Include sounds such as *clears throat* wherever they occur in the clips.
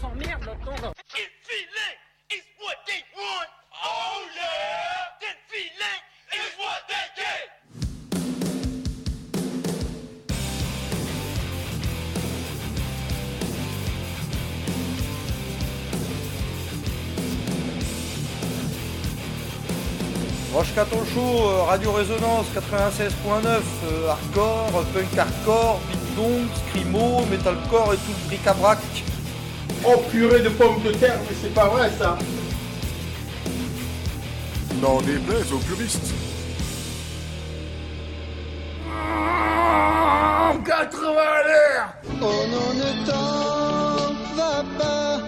s'emmerde là-dedans. Roche Caton Show, euh, Radio Résonance 96.9, euh, hardcore, punk hardcore, beat dong, scrimo, metalcore et tout le bric-à-brac. Oh purée de pommes de terre, mais c'est pas vrai ça N'en déplaise aux puristes. 80 à l'air Oh non, ne t'en va pas.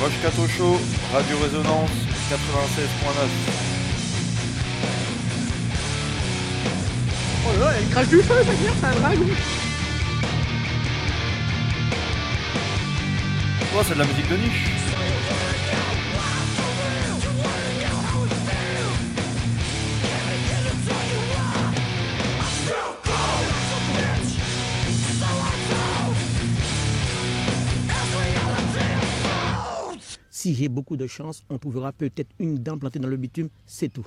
Roche Show, Radio Résonance 96.9. il crache du feu, ça vient, c'est un dragon. Toi, c'est de la musique de niche. Si j'ai beaucoup de chance, on trouvera peut-être une dent plantée dans le bitume, c'est tout.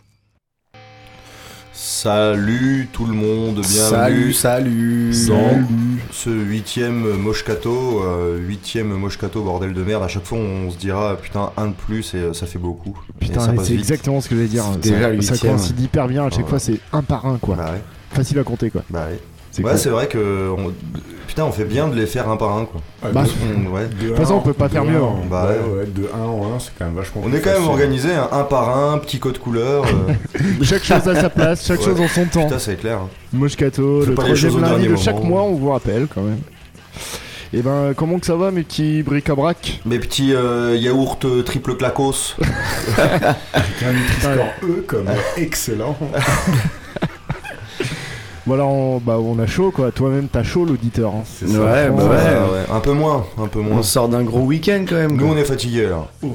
Salut tout le monde, Salut, bienvenue salut. dans ce huitième Moshkato, euh, huitième Moshkato bordel de merde. À chaque fois on se dira putain un de plus et euh, ça fait beaucoup. Putain, c'est exactement ce que je vais dire. Déjà ça, ça coïncide hyper bien. À chaque Ouais. fois, c'est un par un, quoi. Bah ouais, Facile à compter, quoi. bah ouais. C'est Ouais, cool. c'est vrai que on- putain on fait bien de les faire un par un quoi. Bah, On- ouais. De toute façon, un- on peut pas de faire un mieux, en- hein. Bah ouais, de 1 en 1, c'est quand même vachement On est quand même organisé hein, un par un, petit code couleur. euh, *laughs* Chaque chose à sa place, chaque Ouais. chose en son temps. putain c'est clair. hein. Moscato, Fais le troisième lundi de chaque moment. mois, on vous rappelle quand même. Et ben, comment que ça va, mes petits bric-à-brac? Mes petits euh, yaourts euh, triple clacos. *laughs* Avec un Nutri-Score E comme excellent. *laughs* Voilà, on, bah, on a chaud, quoi. Toi-même, t'as chaud, l'auditeur. hein. C'est ça. Ouais, bah Ouais, ouais. ouais, Un peu moins, un peu moins. On sort d'un gros week-end quand même. Nous quoi. on est fatigués là. Ouf,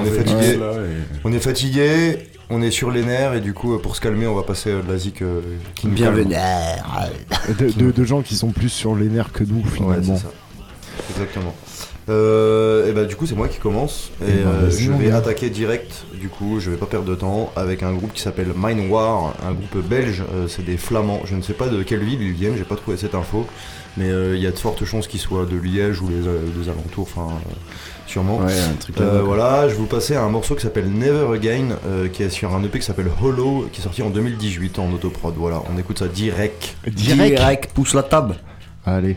On est fatigué. là, et- On est fatigué, on est sur les nerfs et du coup pour se calmer on va passer de la zik euh, qui nous Bienvenue. De, de- de gens qui sont plus sur les nerfs que nous, calme. Ouais finalement. c'est ça. Exactement. Euh, et bah du coup c'est moi qui commence et Eh ben, euh, je vais attaquer direct du coup je vais pas perdre de temps avec un groupe qui s'appelle Mine War, un groupe belge, euh, c'est des flamands, je ne sais pas de quelle ville ils viennent, j'ai pas trouvé cette info mais euh, il y a de fortes chances qu'ils soient de Liège ou les, euh, des alentours, enfin euh, sûrement. Ouais, un truc Euh, là-bas, quoi. voilà, je vais vous passer un morceau qui s'appelle Never Again, euh, qui est sur un EP qui s'appelle Hollow, qui est sorti en 2018 en autoprod. Voilà, on écoute ça direct. Direct. Direct, pousse la table. Allez.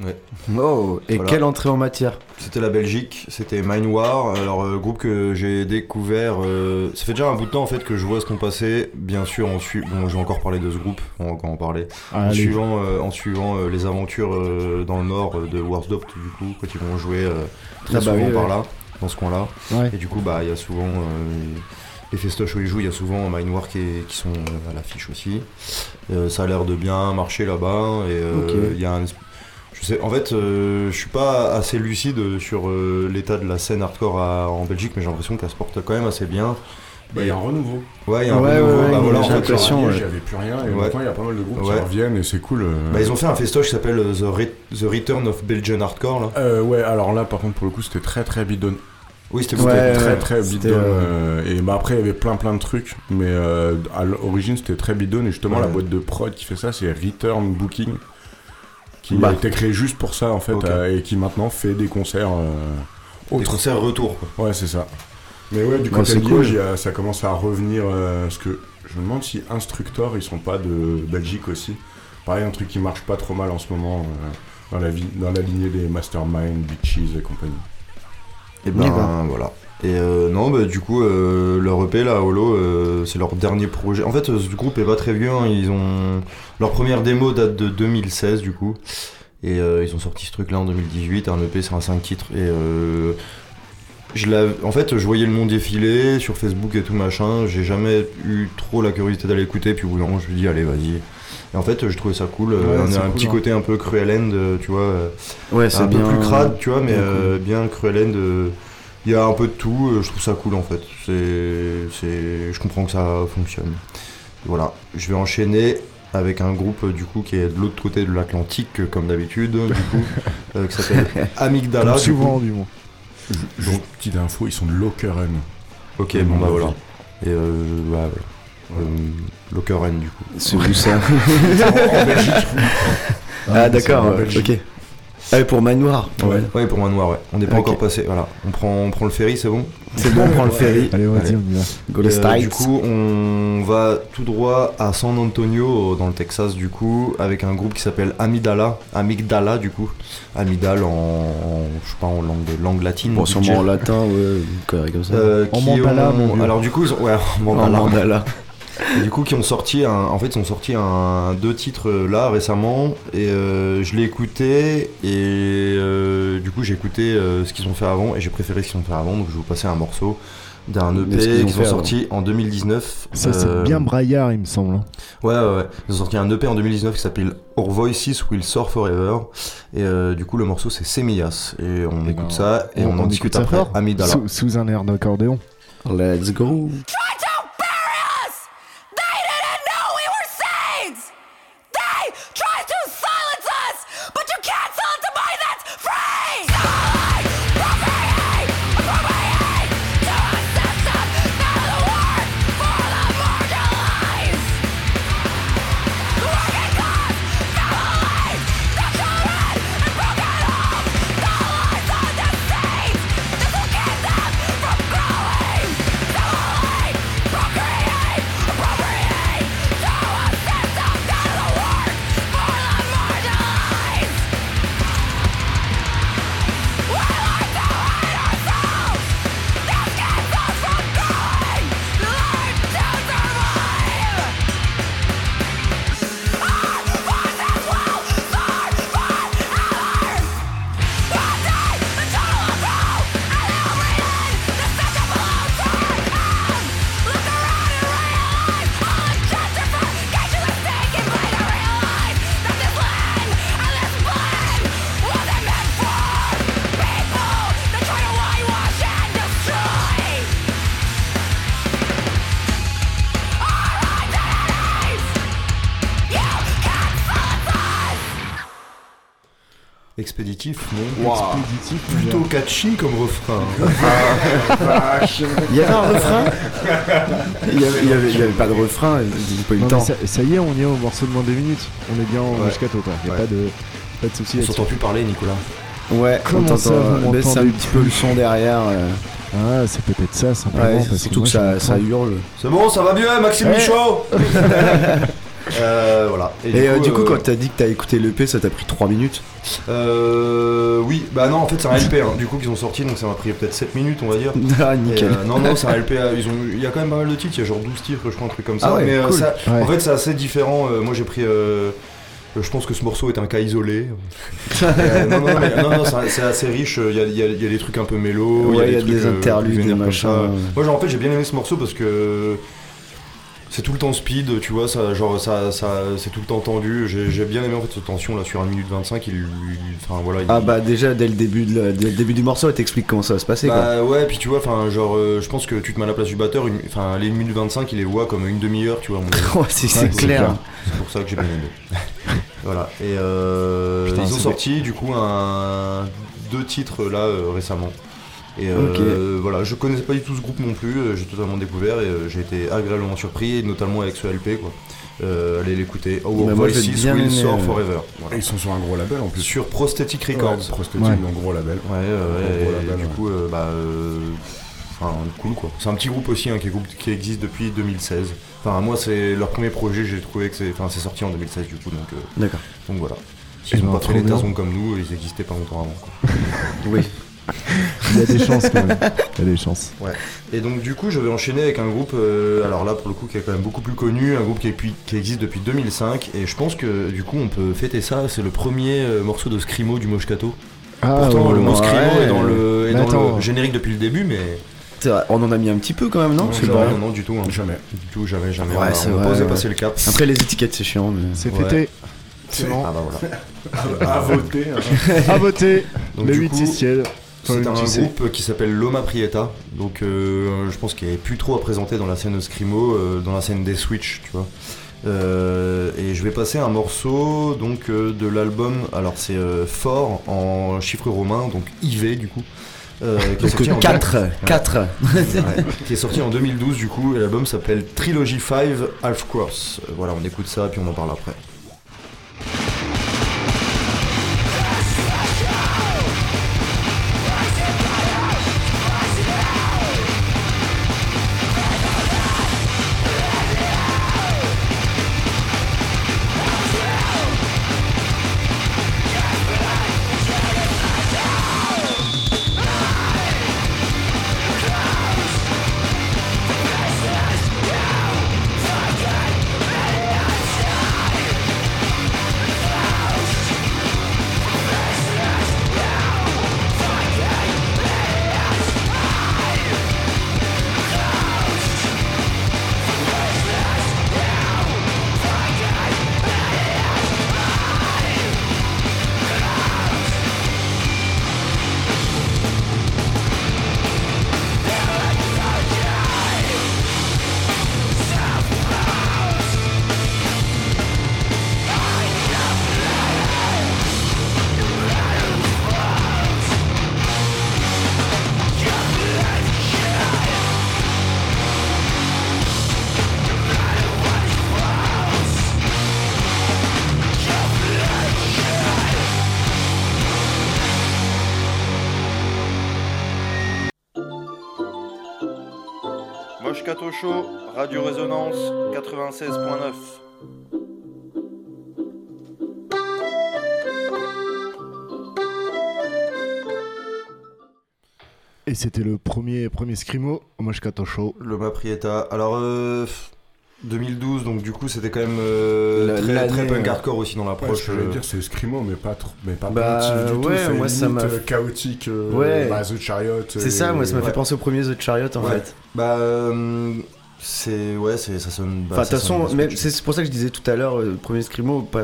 Ouais. Oh, et Voilà. quelle entrée en matière C'était la Belgique, c'était Mind War, alors euh, groupe que j'ai découvert, euh, ça fait déjà un bout de temps en fait que je vois ce qu'on passait, bien sûr en suivant, bon je vais encore parler de ce groupe, on va encore en parler, en Allez. suivant, euh, en suivant les aventures dans le nord de Warsdorf du coup, quand ils vont jouer très Ah bah souvent oui, par là, dans ce coin là, Ouais. et du coup bah il y a souvent les festoches où ils jouent, il y a souvent Mind War qui, est- qui sont à l'affiche aussi, Euh, ça a l'air de bien marcher là-bas, et euh, il y a un je sais, en fait, euh, je suis pas assez lucide sur euh, l'état de la scène hardcore à- en Belgique, mais j'ai l'impression qu'elle se porte quand même assez bien. Bah, il y a un renouveau. Ouais, il y a un Ouais, renouveau. ouais, bah, voilà, j'ai l'impression, ouais. Avait plus rien, et Ouais. maintenant il y a pas mal de groupes Ouais. qui reviennent, et c'est cool. euh. bah, ils ont fait un festoche qui s'appelle The, Re- The Return of Belgian Hardcore là. Euh, ouais, alors là, par contre, pour le coup, c'était très très bidon. Oui, c'était Ouais, très très bidon. euh, et bah après, il y avait plein plein de trucs, mais euh, à l'origine, c'était très bidon. Et justement, Ouais. la boîte de prod qui fait ça, c'est Return Booking, qui Bah. a été créé juste pour ça en fait, euh, et qui maintenant fait des concerts. euh, Des concerts retour. Quoi. Ouais, c'est ça. Mais ouais, du côté de cool. Ça commence à revenir. euh, parce que je me demande si Instructor, ils sont pas de Belgique aussi. Pareil, un truc qui marche pas trop mal en ce moment euh, dans, la vie, dans la lignée des Mastermind, Bitches et compagnie. Et On ben voilà. Et euh, non, bah, du coup, euh, leur EP là, Holo, euh, c'est leur dernier projet. En fait, euh, ce groupe est pas très vieux. hein, Ils ont leur première démo date de 2016 du coup, et ils ont sorti ce truc là en 2018. Un EP, c'est un 5 titres. Et euh, je en fait, je voyais le nom défiler sur Facebook et tout machin. J'ai jamais eu trop la curiosité d'aller écouter. Puis au bout d'un moment, je me dis allez, vas-y. Et en fait, je trouvais ça cool. euh, Ouais, on a un cool, petit hein. côté un peu cruel end, euh, tu vois. euh, Ouais, c'est un bien. peu plus crade, tu vois, mais bien euh, bien cruel end. Il y a un peu de tout, je trouve ça cool en fait. C'est, je comprends que ça fonctionne. Voilà, je vais enchaîner avec un groupe du coup qui est de l'autre côté de l'Atlantique comme d'habitude, du coup, *laughs* euh, qui s'appelle Amygdala. Comme du souvent coup. du moins. Juste petite info, ils sont de Lokeren. Ok, bon bah voilà. Et euh, ouais, voilà. Euh, Lokeren du coup. C'est où ça *laughs* en Belgique. Ah, d'accord, ouais, ok. Ah, oui, pour Manoir. Ouais. Ouais, pour moi noir, ouais. On n'est pas encore passé. Voilà, on prend, on prend le ferry, c'est bon. C'est bon, on prend le ferry. Allez, vas-y, Allez. on y va. Go les Euh, States. du coup, on va tout droit à San Antonio, dans le Texas, du coup, avec un groupe qui s'appelle Amygdala. Amygdala, du coup. Amygdale en, en- je sais pas, en langue, langue latine. Bon, sûrement en latin, ouais, comme ça. Euh, En qui mandala, ont- mon vieux. Alors du coup, ils ont, ouais, en en mandala. *laughs* Et du coup, qui ont sorti un, en fait, ils ont sorti un deux titres euh, là récemment, et euh, je l'ai écouté, et euh, du coup, j'ai écouté euh, ce qu'ils ont fait avant, et j'ai préféré ce qu'ils ont fait avant, donc je vais vous passer un morceau d'un EP qu'ils ont fait ont avant. sorti en 2019. Ça, c'est bien braillard, il me semble. hein. Ouais, ouais, ouais. Ils ont sorti un EP en 2019 qui s'appelle Our Voices Will Soar Forever. Et euh, du coup, le morceau c'est Semillas. Et on écoute ben, ça et on, en discute après. Amidala. Sous, sous un air d'accordéon. Let's go. Expéditif, non Expéditif, mon Plutôt catchy comme refrain. Il y avait un refrain il y avait, il y avait, il y avait pas de refrain, j'ai pas eu Non, le mais temps. ça, ça y est, on y est au morceau de moins des minutes. On est bien en Ouais. moscato, quoi. Y a Ouais. pas de, pas de soucis On s'entend plus parler, Nicolas. Ouais, Comment on t'entend, vous baisse un petit peu le son derrière. euh. Ah, c'est peut-être ça, simplement. Ouais, parce surtout moi, que ça, ça hurle. C'est bon, ça va mieux, Maxime Ouais. Michaud *laughs* Euh, voilà. Et, euh, du coup, euh, quand t'as dit que t'as écouté l'EP, ça t'a pris 3 minutes oui, bah non, en fait c'est un LP hein, du coup qu'ils ont sorti, donc ça m'a pris peut-être 7 minutes, on va dire. *laughs* Ah, nickel. non, non, c'est un LP, ils ont, il y a quand même pas mal de titres, il y a genre 12 titres, je crois, un truc comme ça. Ah ouais, mais cool. ça- Ouais. en fait c'est assez différent. moi j'ai pris. je pense que ce morceau est un cas isolé. *laughs* Euh, non, non, mais- non, non, c'est assez riche. Il y a, il y a- il y a des trucs un peu mélo. Ouais, il y a des interludes, vénères des comme ça. machins. Moi, genre, en fait, j'ai bien aimé ce morceau parce que c'est tout le temps speed, tu vois, ça, genre, ça, ça, c'est tout le temps tendu. J'ai bien aimé en fait cette tension là sur 1 minute 25. Il, il- enfin voilà. il- Ah bah déjà dès le début, de la- dès le début du morceau, elle t'explique comment ça va se passer quoi. bah ouais, puis tu vois, enfin, genre, euh, je pense que tu te mets à la place du batteur, enfin, les 1 minute 25, il les voit comme une demi-heure, tu vois. *laughs* Ouais, c'est Ouais, clair. C'est pour ça que j'ai bien aimé. *laughs* voilà. Et euh, Putain, ils ont sorti du coup un deux titres là euh, récemment. Et euh, voilà, je connaissais pas du tout ce groupe non plus, euh, j'ai totalement découvert et euh, j'ai été agréablement surpris, et notamment avec ce LP quoi. Euh, allez l'écouter. Our Bah, moi, bien Will euh, Forever. Voilà. ils sont sur un gros label en plus. Sur Prosthetic Ouais, Records. Ouais. donc gros label. Ouais, ouais, Un gros et label, du coup, euh, bah, euh, enfin, cool quoi. C'est un petit groupe aussi hein, qui, existe depuis 2016. Enfin, moi, c'est leur premier projet, j'ai trouvé que c'est, enfin, c'est sorti en 2016 du coup, donc, D'accord. donc voilà. Ils ont ben, pas fait les tasons comme nous, ils existaient pas longtemps avant. Quoi. Oui. *laughs* Il y a des chances quand même. Il y a des chances. Et donc du coup, je vais enchaîner avec un groupe, euh, alors là pour le coup qui est quand même beaucoup plus connu, un groupe qui, est depuis- qui existe depuis 2005, et je pense que du coup on peut fêter ça. C'est le premier euh, morceau de Scrimo du Moshkato. Ah, Pourtant, ouais, le mot ouais. Scrimo est dans le, est dans attends. le générique depuis le début, mais C'est vrai, on en a mis un petit peu quand même, non? Non, non, pas- non, non, du tout. hein. Jamais. Du tout, jamais, jamais. Ouais, on a- c'est on vrai, ouais. passer le cap. Après les étiquettes c'est chiant mais... C'est Ouais. fêté. C'est bon. Ah bah voilà. *laughs* À voter. hein. *laughs* À voter. Donc, Le du 8 coup, 6 ciel. C'est un sais. groupe qui s'appelle Loma Prieta, donc euh, je pense qu'il n'y avait plus trop à présenter dans la scène Scrimo, euh, dans la scène des Switch, tu vois. Euh, et je vais passer un morceau donc euh, de l'album, alors c'est fort en chiffres romains, donc IV du coup. qui, est sorti en- Donc 4, 4. Ouais, qui est sorti en 2012 du coup, et l'album s'appelle Trilogy 5 Half Cross. Voilà, on écoute ça puis on en parle après. Show, Radio Résonance 96.9. Et c'était le premier, premier scrimo au Moshkato Show. Loma Prieta. Alors, euh, 2012, donc du coup, c'était quand même euh, La- très, punk ouais. hardcore aussi dans Ouais, l'approche. ce que j'allais euh, dire, c'est Scrimo, mais pas trop, mais pas Bah, du tout. ouais, C'est moi, ça m'a- euh, chaotique. euh, Ouais. bah, The Chariot. C'est ça, moi ça m'a ouais. fait penser au premier The Chariot en Ouais. fait. Bah, euh, c'est. Ouais, c'est, ça sonne. bah, Enfin, de toute façon, c'est pour ça que je disais tout à l'heure, euh, le premier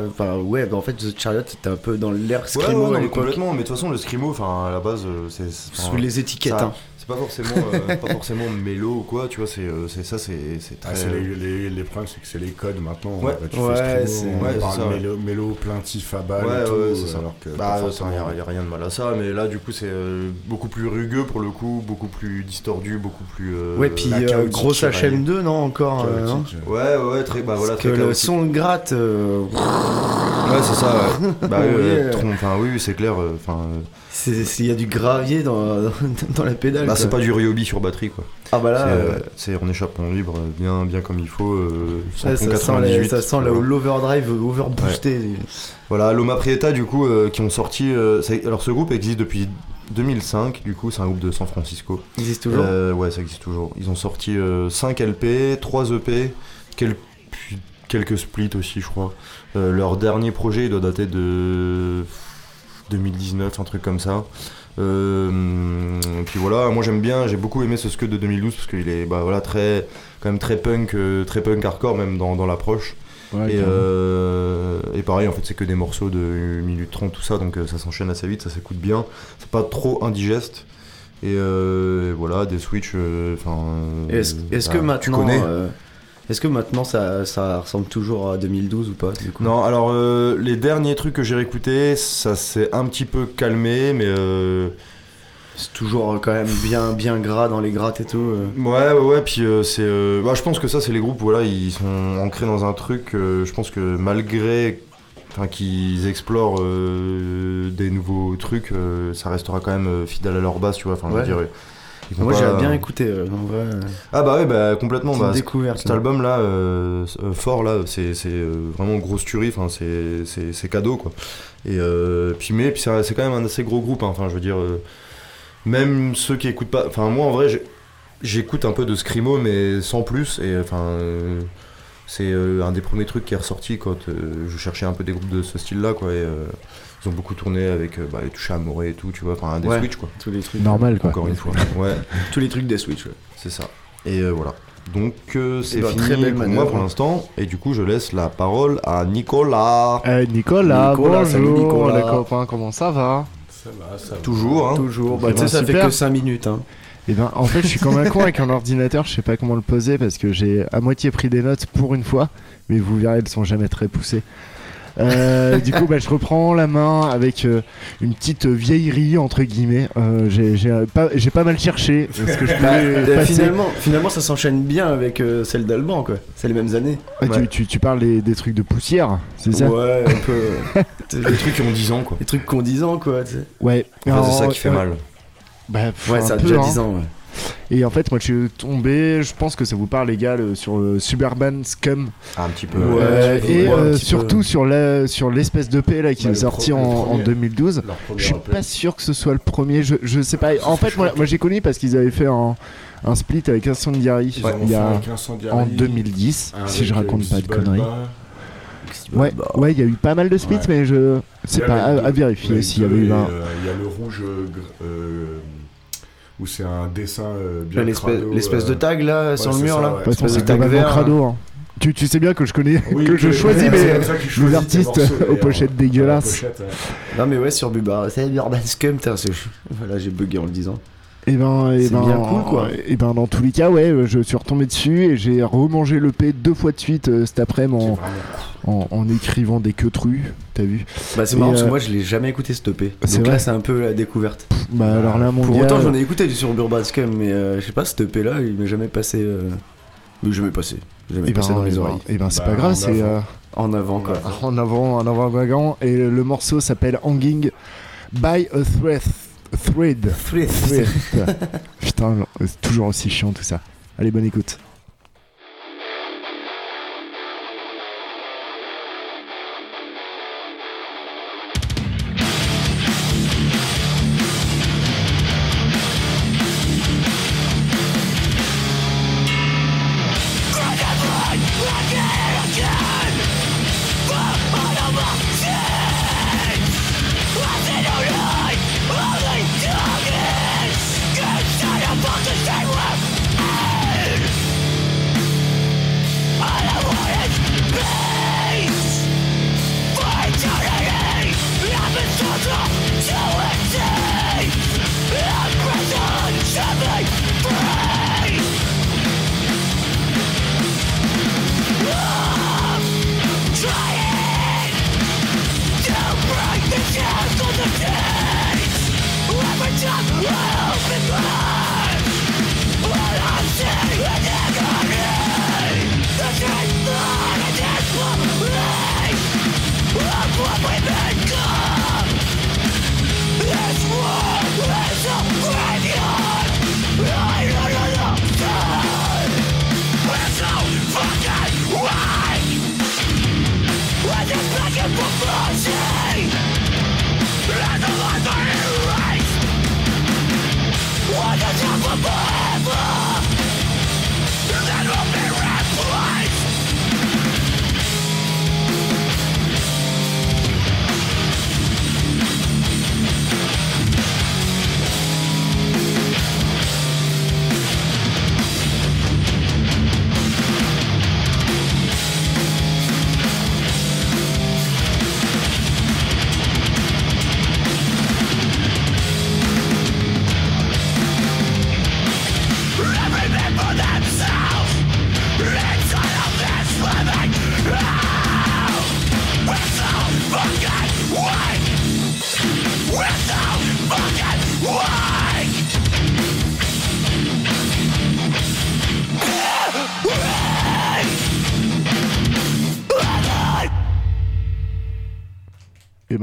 enfin ouais, bah, en fait The Chariot c'était un peu dans l'air Ouais, Scrimo ouais, non, mais complètement. Mais de toute façon, le scrimo, enfin, à la base, euh, c'est. Sous les étiquettes, ça- hein. C'est pas forcément, euh, pas forcément mélo ou quoi, tu vois, c'est, euh, c'est ça, c'est, c'est Ah, très. c'est les, les, les problèmes, c'est que c'est les codes maintenant. Ouais. Bah, tu Ouais, fais on ouais, c'est parle mélo, mélo, plaintif à balle Ouais, et tout, ouais, c'est ça. alors que Bah, forcément. n'y a, y a rien de mal à ça, mais là, du coup, c'est euh, beaucoup plus rugueux pour le coup, beaucoup plus distordu, beaucoup plus. euh, Ouais, puis euh, grosse ouais. HM2 non encore euh, non. Ouais, ouais, ouais, très. Bah voilà, Parce très que le son gratte. euh, Ouais, c'est ça, ouais. *laughs* bah, Oui, euh, euh. c'est clair. euh, Enfin, euh, Il y a du gravier dans, *laughs* dans la pédale. bah, c'est pas du Ryobi sur batterie quoi. Ah bah là, C'est, euh, euh, en échappement libre, bien, bien comme il faut. euh, ouais, ça, sent les- 98, ça sent l'overdrive overboosté. Voilà, Loma Prieta, du coup, euh, qui ont sorti. euh, alors, ce groupe existe depuis 2005, du coup, c'est un groupe de San Francisco. Il existe toujours Ouais, ça existe toujours. Ils ont sorti 5 LP, 3 EP, quel- puis quelques splits aussi, je crois. Euh, leur dernier projet, il doit dater de 2019, un truc comme ça. Euh, puis voilà, moi j'aime bien, j'ai beaucoup aimé ce Scud de 2012 parce qu'il est bah, voilà, très, quand même très punk, euh, très punk hardcore même dans, dans l'approche. Ouais, et, euh, et pareil, en fait, c'est que des morceaux de 1 minute 30, tout ça, donc ça s'enchaîne assez vite, ça s'écoute bien. C'est pas trop indigeste. Et, euh, et voilà, des switch. euh, Enfin. Est-ce est-ce bah, que tu maintenant, connais. Est-ce que maintenant ça, ça ressemble toujours à 2012 ou pas du coup? Non, alors euh, les derniers trucs que j'ai réécoutés, ça s'est un petit peu calmé, mais. euh, C'est toujours euh, quand même bien, bien gras dans les grattes et tout. euh. Ouais, ouais, ouais, puis c'est. euh, bah, je pense que ça, c'est les groupes, voilà, ils sont ancrés dans un truc. je pense que malgré. Enfin, qu'ils explorent des nouveaux trucs, ça restera quand même fidèle à leur base, tu vois. Enfin, je veux Ouais. dire, ils vont Moi pas- j'avais bien écouté. euh, en vrai, euh, Ah bah ouais, bah complètement. Bah, découverte. cet album là, euh, euh, fort là, c'est c'est, euh, vraiment grosse tuerie, enfin c'est c'est- c'est cadeau quoi. Et euh, puis mais puis c'est c'est quand même un assez gros groupe, hein. enfin je veux dire, euh, même ceux qui écoutent pas, enfin moi en vrai j'écoute un peu de screamo mais sans plus et enfin euh, c'est euh, un des premiers trucs qui est ressorti quand euh, je cherchais un peu des groupes de ce style là quoi et euh, ils ont beaucoup tourné avec euh, bah, les touches à et tout, tu vois, enfin des Ouais. Switch quoi. Tous les trucs. Normal quoi. Encore une fois, *laughs* ouais. Tous les trucs des Switch. ouais. C'est ça. Et euh, voilà. Donc euh, c'est Eh ben, fini très belle pour manœuvre. moi pour l'instant. Et du coup, je laisse la parole à Nicolas. Eh, Nicolas, Nicolas, salut bonjour Nicolas. les copains, comment ça va? Ça va, ça va. Toujours. Hein. Toujours. Bah, Eh tu sais, ça fait que 5 minutes. Hein. Eh ben, en fait, je suis comme un con avec un ordinateur, je sais pas comment le poser parce que j'ai à moitié pris des notes pour une fois, mais vous verrez, elles sont jamais très poussées. Euh, du coup, bah, je reprends la main avec euh, une petite vieillerie entre guillemets. Euh, j'ai pas, mal cherché ce que je Bah, finalement, finalement, ça s'enchaîne bien avec euh, celle d'Alban, quoi. C'est les mêmes années. Ah, tu, tu, tu parles des, des trucs de poussière, c'est ça? Ouais, un peu. *laughs* Les trucs qui ont 10 ans quoi. Les trucs qu'on 10 ans, quoi. tu sais. Ouais. Enfin, c'est ça qui fait ouais. mal. Bah, Ouais, ça a peu, déjà hein. 10 ans, ouais. Et en fait, moi, je suis tombé, je pense que ça vous parle, les gars, le- sur le Suburban Scum. Ah, un petit peu. Ouais, Euh, et euh, peu. surtout sur la sur l'espèce de paix là qui Ouais, est sorti pro- en, le en premier. 2012. Leur premier Je suis pas sûr que ce soit le premier. Je, je sais pas. En fait, moi, moi j'ai connu parce qu'ils avaient fait un, un split avec Incendiary il y a en 2010, un si je raconte euh, pas de conneries. Ouais, ouais, il y a eu pas mal de splits, Ouais. mais je y pas à, vérifier s'il y avait eu un. euh, Il y a le rouge euh, euh, où c'est un dessin euh, bien L'espèce euh, de tag là sur le mur ça, là. c'est tag vert. crado. hein. Tu, tu sais bien que je connais, *laughs* Oui, que je choisis mes, artistes morceaux, *laughs* aux pochettes dégueulasses. pochette, ouais. Non mais ouais sur Bubar, c'est Urban Scum, *laughs* voilà j'ai bugué en le disant. Et ben, et C'est ben, bien cool, quoi. Et ben, dans tous les cas, ouais, euh, je suis retombé dessus et j'ai remangé le P deux fois de suite euh, cet après-midi en, en, en écrivant des queutrus. T'as vu Bah c'est marrant parce euh, que moi je l'ai jamais écouté ce EP. c'est Donc vrai là c'est un peu la découverte. Bah alors là, mon Pour gars, autant j'en ai écouté du sur Urban Scum mais euh, je sais pas ce EP là il m'est jamais passé. Euh... Il m'est jamais passé. Jamais et ben, passé dans et les ben- oreilles. et ben, c'est Bah, pas grave, en c'est avant. euh, En avant quoi. en avant, en avant wagon et le morceau s'appelle Hanging by a Thread. Thread. Thread. *laughs* Putain, c'est toujours aussi chiant tout ça. Allez, bonne écoute.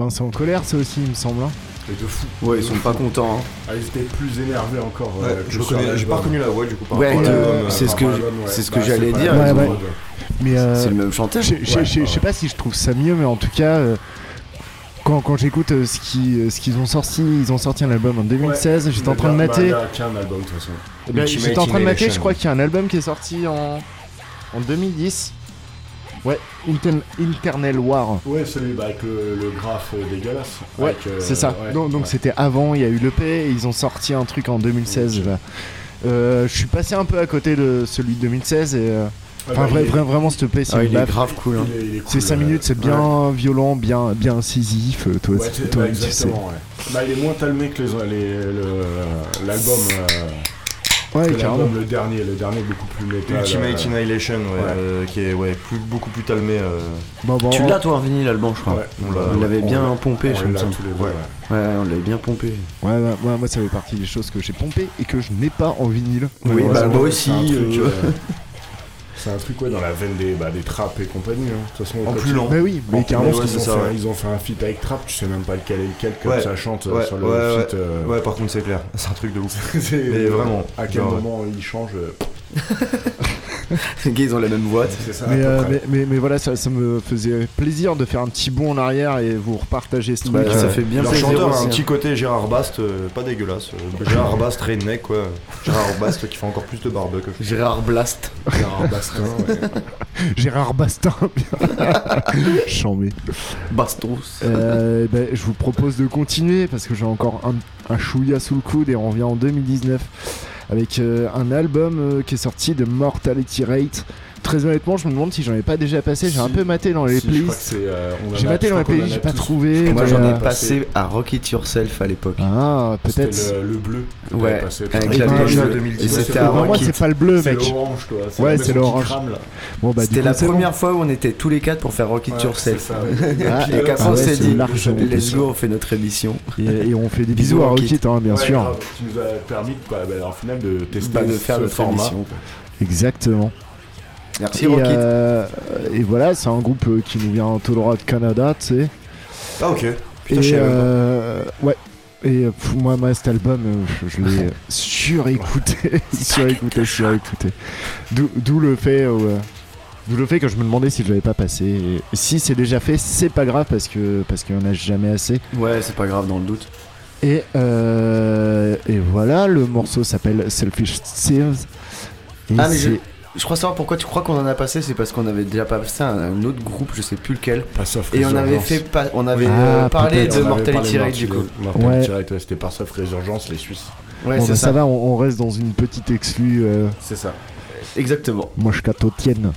Ben c'est en colère ça aussi il me semble. hein. Et de fou. Ouais, ils sont pas contents. hein. Ah, ils étaient plus énervés encore. Ouais, euh, je reconnais- j'ai pas reconnu la voix du coup par Ouais, rapport à de- l'album, euh, c'est ce Par que rapport à ouais. c'est ce que Bah, j'allais pas dire. la Ouais, même ouais. Mais euh, C'est le même chanteur. je je- je- je sais pas si je trouve ça mieux mais en tout cas euh, quand, quand j'écoute euh, ce qui- euh, ce qu'ils ont sorti, ils ont sorti un album en 2016, j'étais en train de Bah, mater. Il y a qu'un album de toute façon. Eh ben, Ultimate J'étais en train de mater, je crois qu'il y a un album qui est sorti en, en 2010. Ouais, Inter- Internal War. Ouais, celui bah, avec le, le graphe euh, dégueulasse. Ouais, euh, c'est ça. ouais, donc ouais. c'était avant, il y a eu l'EP et ils ont sorti un truc en 2016. là. Euh, je suis passé un peu à côté de celui de 2016 et. euh, Enfin, bah, vrai- il est- vrai- vraiment, s'il te plaît, c'est Ah, il est grave cool. hein. C'est cool, 5 ouais. minutes, c'est bien violent, bien, bien incisif. euh, Toi, toi bah, tu sais. exactement, ouais. Bah, il est moins talmé que les, les- le- l'album. euh, Ouais, carrément. le dernier. Le dernier, beaucoup plus métal. Ultimate euh, Annihilation, ouais, Ouais. euh, qui est ouais, plus, beaucoup plus talmé. euh, Bon, bon, Tu l'as toi en vinyle l'album, je crois. Ouais. on l'a- On l'avait bien pompé, on je me Ouais. ouais. Ouais, on l'avait bien pompé. Ouais, ouais, ouais, moi, ça fait partie des choses que j'ai pompé et que je n'ai pas en vinyle. Oui, Ouais, bah, moi aussi, *laughs* C'est un truc ouais, dans la veine des, bah, des trappes et compagnie. hein. De toute façon, En plus lent. Bah oui, mais En carrément. ouais, ils, ont ça, fait, ouais. ils ont fait un feat avec Trap, tu sais même pas lequel est lequel, comme Ouais. ça chante euh, Ouais, sur le ouais, feat. euh, Ouais, par contre, c'est clair, *laughs* c'est un truc de ouf. *laughs* c'est- Mais vraiment, À quel genre, moment il change euh, *laughs* Les gars, ils ont la même voix. C'est ça. Mais, euh, mais, mais, mais voilà, ça, ça me faisait plaisir de faire un petit bond en arrière et vous repartager ce truc. Bah, ça euh, fait bien chanteur a un hein. petit côté Gérard Bast, euh, pas dégueulasse. euh, Gérard Bast, redneck quoi. Gérard Bast qui fait encore plus de barbe que je. Gérard Blast. Gérard Bastin, ouais. *laughs* Gérard Bastin. Chambé. *laughs* Bastos. Euh, ben, je vous propose de continuer parce que j'ai encore un, un chouïa sous le coude et on revient en 2019 avec euh, un album euh, qui est sorti de Mortality Rate. Très honnêtement, je me demande si j'en ai pas déjà passé. J'ai un peu maté dans les Si, playlists. c'est, euh, on en J'ai maté dans les playlists, j'ai pas trouvé. Moi, j'en ai passé à Rock It Yourself à l'époque. Ah, peut-être. Le, le bleu. Ouais, passé, avec la ouais, Et 2019. c'était à Pour moi, Rock c'est It. pas le bleu, C'est mec. l'orange, toi. Ouais, c'est l'orange. Bon, bah, C'était la c'est première fois où on était tous les quatre pour faire Rock It Yourself. c'est Et qu'après ah on ouais, s'est c'est dit, let's go, on fait notre émission. Et, on fait des Bisous à Rocket, Rocket. hein, bien sûr. Qui nous a permis, bah, bah, en final, de tester Bah, de faire notre format. émission. Exactement. Merci Et, euh, et voilà, c'est un groupe euh, qui nous vient tout droit de Canada, tu sais. Ah ok. Putain, et euh, ouais. Et euh, moi, moi, cet album, euh, je, je l'ai surécouté, *laughs* surécouté, surécouté. D'où le fait, d'où le fait que je me demandais si je l'avais pas passé. Et si c'est déjà fait, c'est pas grave parce que parce qu'il y en a jamais assez. Ouais, c'est pas grave dans le doute. Et euh, et voilà, le morceau s'appelle Selfish Thieves. Et Ah, mais je, je crois savoir pourquoi tu crois qu'on en a passé, c'est parce qu'on avait déjà passé un, un autre groupe, je sais plus lequel. Pas sauf Et on avait Résurgence. fait pas, on avait Ah, euh, parlé de Mortality Rate du coup. Mortality Ouais. Ouais, c'était par sauf Résurgence, les Suisses. Ouais, bon, c'est bah, ça. ça va, on, on reste dans une petite exclue. euh, C'est ça. Exactement. Moscato Tienne.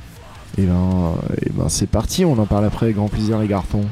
Et ben, et ben c'est parti, on en parle après avec grand plaisir les garçons.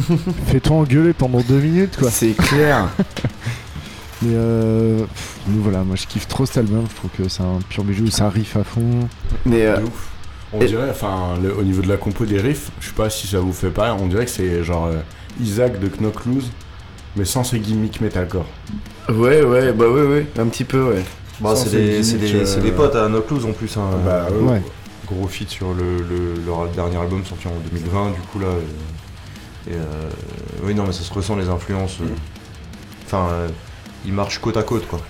*laughs* Fais-toi engueuler pendant deux minutes quoi. C'est clair. *laughs* Mais euh, pff, voilà, moi je kiffe trop cet album, je trouve que c'est un pur bijou, ça riff à fond. Mais euh, ouf. On Et- dirait, enfin, le- au niveau de la compo des riffs, je sais pas si ça vous fait pareil, on dirait que c'est genre euh, Isaac de Knock Loose, mais sans ses gimmicks metalcore. ouais, ouais, bah ouais, ouais, un petit peu, ouais. Bah, c'est ces des, des, euh, des potes à Nocluse en plus. Hein. Bah, Euh, ouais. Ouais. Gros feat sur le, le- leur dernier album sorti en 2020, du coup là. Et, euh, oui, non, mais ça se ressent les influences. euh. Enfin, euh, ils marchent côte à côte quoi.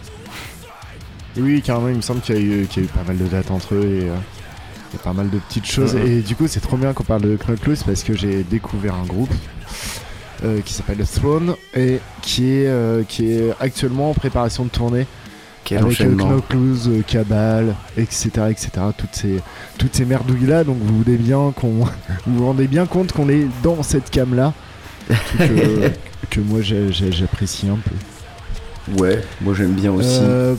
Oui, carrément, il me semble qu'il y, a eu- qu'il y a eu pas mal de dates entre eux et euh, pas mal de petites choses. Et du coup, c'est trop bien qu'on parle de Knock Loose parce que j'ai découvert un groupe qui s'appelle Throne et qui est, qui est actuellement en préparation de tournée Quel avec euh. Knock Loose, euh, Cabal, etc., etc. Toutes ces, toutes ces merdouilles là. Donc vous vous rendez bien qu'on, *laughs* vous vous rendez bien compte qu'on est dans cette cam là que, *laughs* que moi j'apprécie un peu. Ouais, moi j'aime bien aussi. Euh,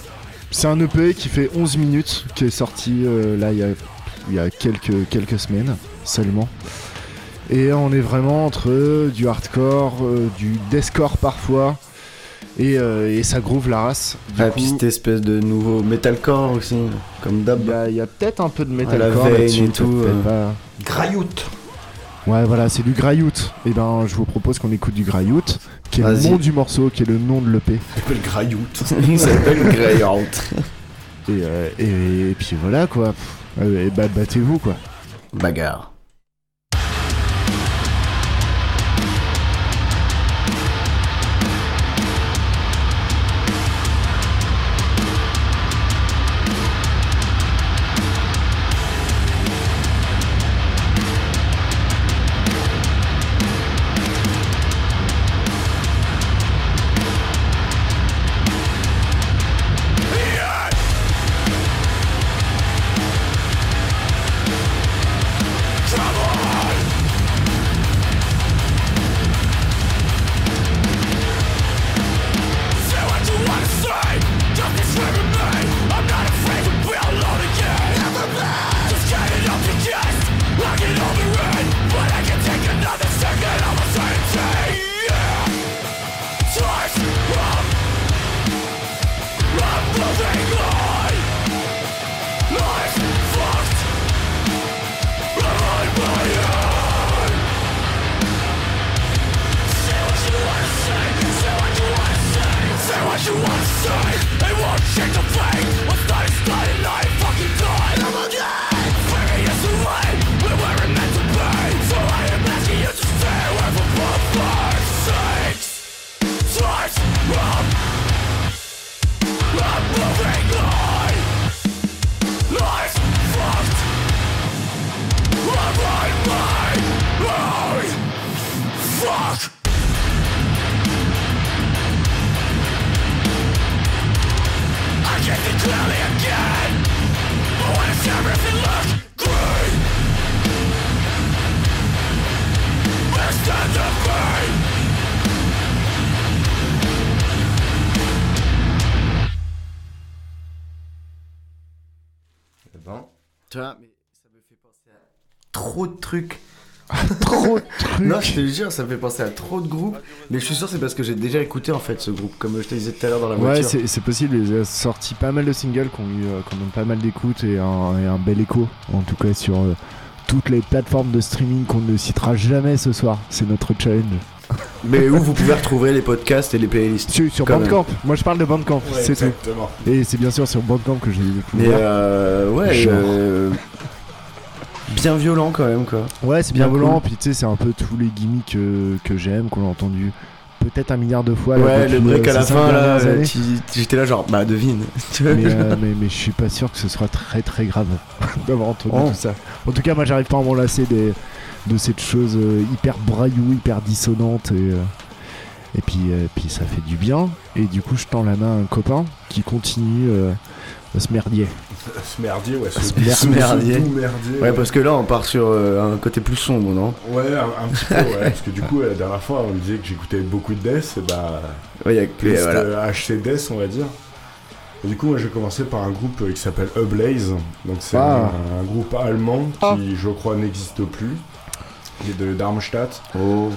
c'est un EP qui fait 11 minutes, qui est sorti euh, là il y a, y a quelques, quelques semaines seulement. Et on est vraiment entre euh, du hardcore, euh, du deathcore parfois, et, euh, et ça groove la race. Du Ah, coup, puis cette espèce de nouveau metalcore aussi, comme d'hab. il y a, il y a peut-être un peu de metalcore là-dessus, et tout, euh. pas. Graillout Ouais, voilà, c'est du Graillout. Et ben, je vous propose qu'on écoute du Graillout, qui est le nom du morceau, qui est le nom de l'EP. Ça s'appelle Graillout. *laughs* Il s'appelle Greyhound. Et, euh, et, et puis voilà quoi. Euh, Et bah, battez-vous quoi. Bagarre. Te jure, ça me fait penser à trop de groupes. Mais je suis sûr, c'est parce que j'ai déjà écouté en fait ce groupe, comme je te disais tout à l'heure dans la Ouais, voiture. c'est c'est possible. Ils ont sorti pas mal de singles qui ont eu euh, pas mal d'écoutes et un, et un bel écho, en tout cas sur euh, toutes les plateformes de streaming qu'on ne citera jamais ce soir. C'est notre challenge. *laughs* Mais où vous pouvez retrouver les podcasts et les playlists. Sur, Bandcamp. Moi, je parle de Bandcamp. c'est tout. Exactement. Et c'est bien sûr sur Bandcamp que j'ai Mais euh, ouais, Genre. Euh, bien violent quand même quoi. Ouais, c'est bien cool. Puis tu sais, c'est un peu tous les gimmicks euh, que j'aime, qu'on a entendu peut-être un milliard de fois. ouais, le break euh, à la fin là, tu- j'étais là genre bah devine. *laughs* Mais, genre. euh, mais, mais je suis pas sûr que ce soit très très grave *laughs* d'avoir entendu Oh. tout ça. En tout cas, moi j'arrive pas à m'en lasser des, de cette chose euh, hyper braillou, hyper dissonante et, euh, Et puis, euh, puis ça fait du bien. Et du coup, je tends la main à un copain qui continue euh, se merdier. Ce merdier, ouais, ce, Ce ce- merdier. ce merdier. Ouais, parce que là, on part sur euh, un côté plus sombre, non? Ouais, un, un petit peu, ouais. parce que du coup, la dernière fois, on me disait que j'écoutais beaucoup de Death, et bah. Ouais, y a que- voilà. euh, HC Death, on va dire. Et du coup, moi, j'ai commencé par un groupe euh, qui s'appelle Ablaze. Donc, c'est Ah. un, un groupe allemand qui, Ah. je crois, n'existe plus. Il est de Darmstadt. Oh.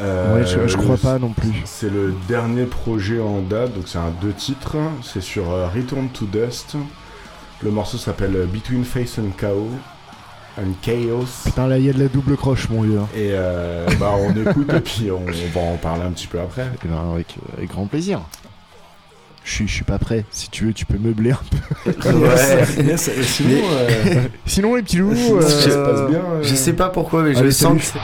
Euh, ouais, je, je le- crois pas non plus. C'est le dernier projet en date, donc c'est un deux titres. C'est sur euh, Return to Dust. Le morceau s'appelle euh, Between Face and Chaos. And Chaos. Putain, là, il y a de la double croche, mon vieux. Et euh, *laughs* bah on écoute et puis on, on va en parler un petit peu après. Eh ben, avec, avec grand plaisir. Je suis, je suis pas prêt. Si tu veux, tu peux meubler un peu. *laughs* Ouais. Yes, sinon, euh, Sinon, les petits loups. ça se euh, passe bien. euh, Je sais pas pourquoi, mais je Allez, sens salut. que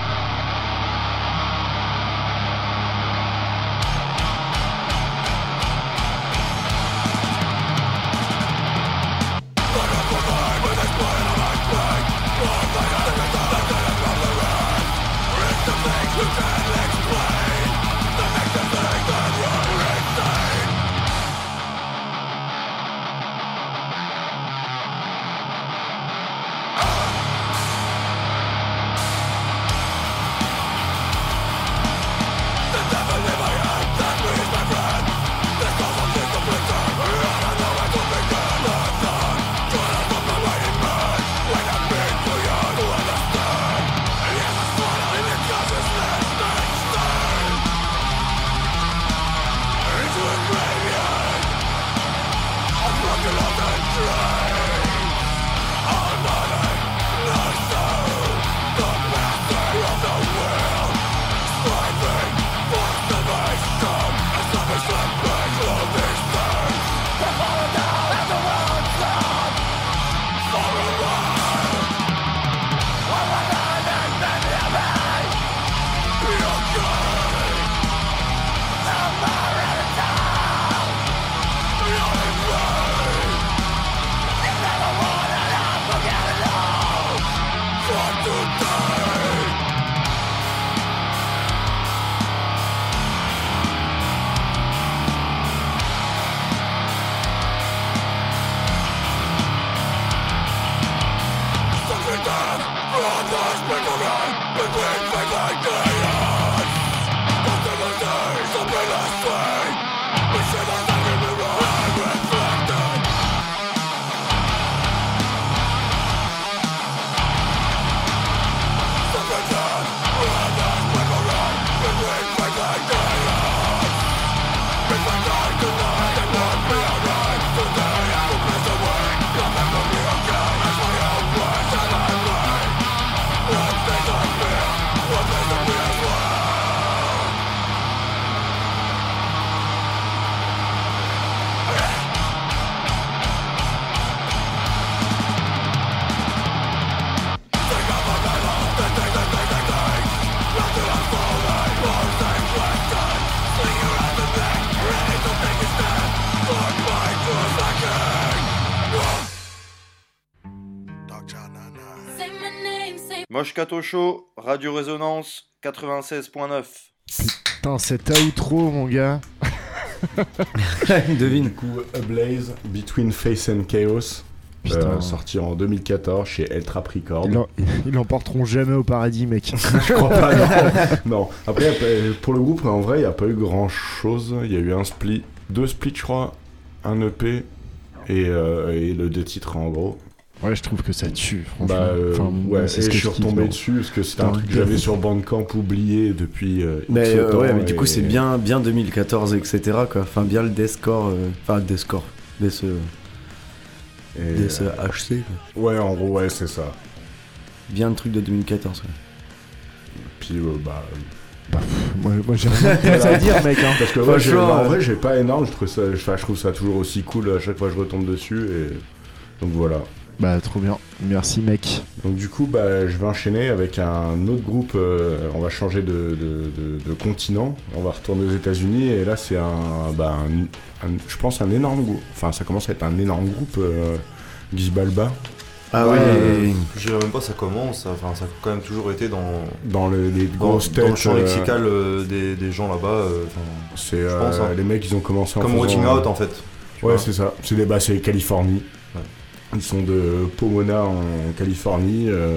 c'est- Moche Kato Show, Radio Résonance 96.9. Putain, cet outro, mon gars. *laughs* Devine. Du coup, Ablaze, Between Face and Chaos. Putain. euh, sorti en 2014 chez El Trap Records. Ils l'em- Ils l'emporteront jamais au paradis, mec. *laughs* Je crois pas, non. non. Après, a pour le groupe, en vrai, il n'y a pas eu grand chose. Il y a eu un split, deux splits, je crois, un EP et, euh, et le deux titres en gros. Ouais, je trouve que ça tue, franchement. Bah, euh, Enfin, moi, ouais, c'est ce je que suis kiffe, retombé dessus parce que c'était un truc que j'avais sur Bandcamp oublié depuis euh, Mais, euh, ouais, mais du coup, c'est bien, bien 2014, etc. Quoi. Enfin, bien le deathcore. euh, Enfin, le Death, euh, euh, HC. quoi. ouais, en gros, ouais, c'est ça. Bien le truc de 2014. ouais. Puis, euh, bah. Moi, moi j'ai rien *laughs* à dire, mec. Hein. Parce que ouais, j'ai- Franchement, bah, en vrai, j'ai pas énorme. Je trouve, ça, je trouve ça toujours aussi cool à chaque fois que je retombe dessus. Et... Donc voilà. Bah, trop bien. Merci, mec. Donc du coup, bah, je vais enchaîner avec un autre groupe. euh, on va changer de, de- de- de continent. On va retourner aux États-Unis et là, c'est un, bah, un- un- je pense, un énorme groupe. Enfin, ça commence à être un énorme groupe. Euh, Gizbalba. Ah Ouais, ouais. euh, je dirais même pas ça commence, ça, enfin, ça a quand même toujours été dans, Dans le- les dans, le champ euh, lexical euh, des, des gens là-bas. euh, C'est je euh, pense, hein. les mecs, ils ont commencé en comme faisant- Watching Out en fait. Ouais, vois. c'est ça. C'est des bah, c'est Californie. Ils sont de Pomona en Californie. euh,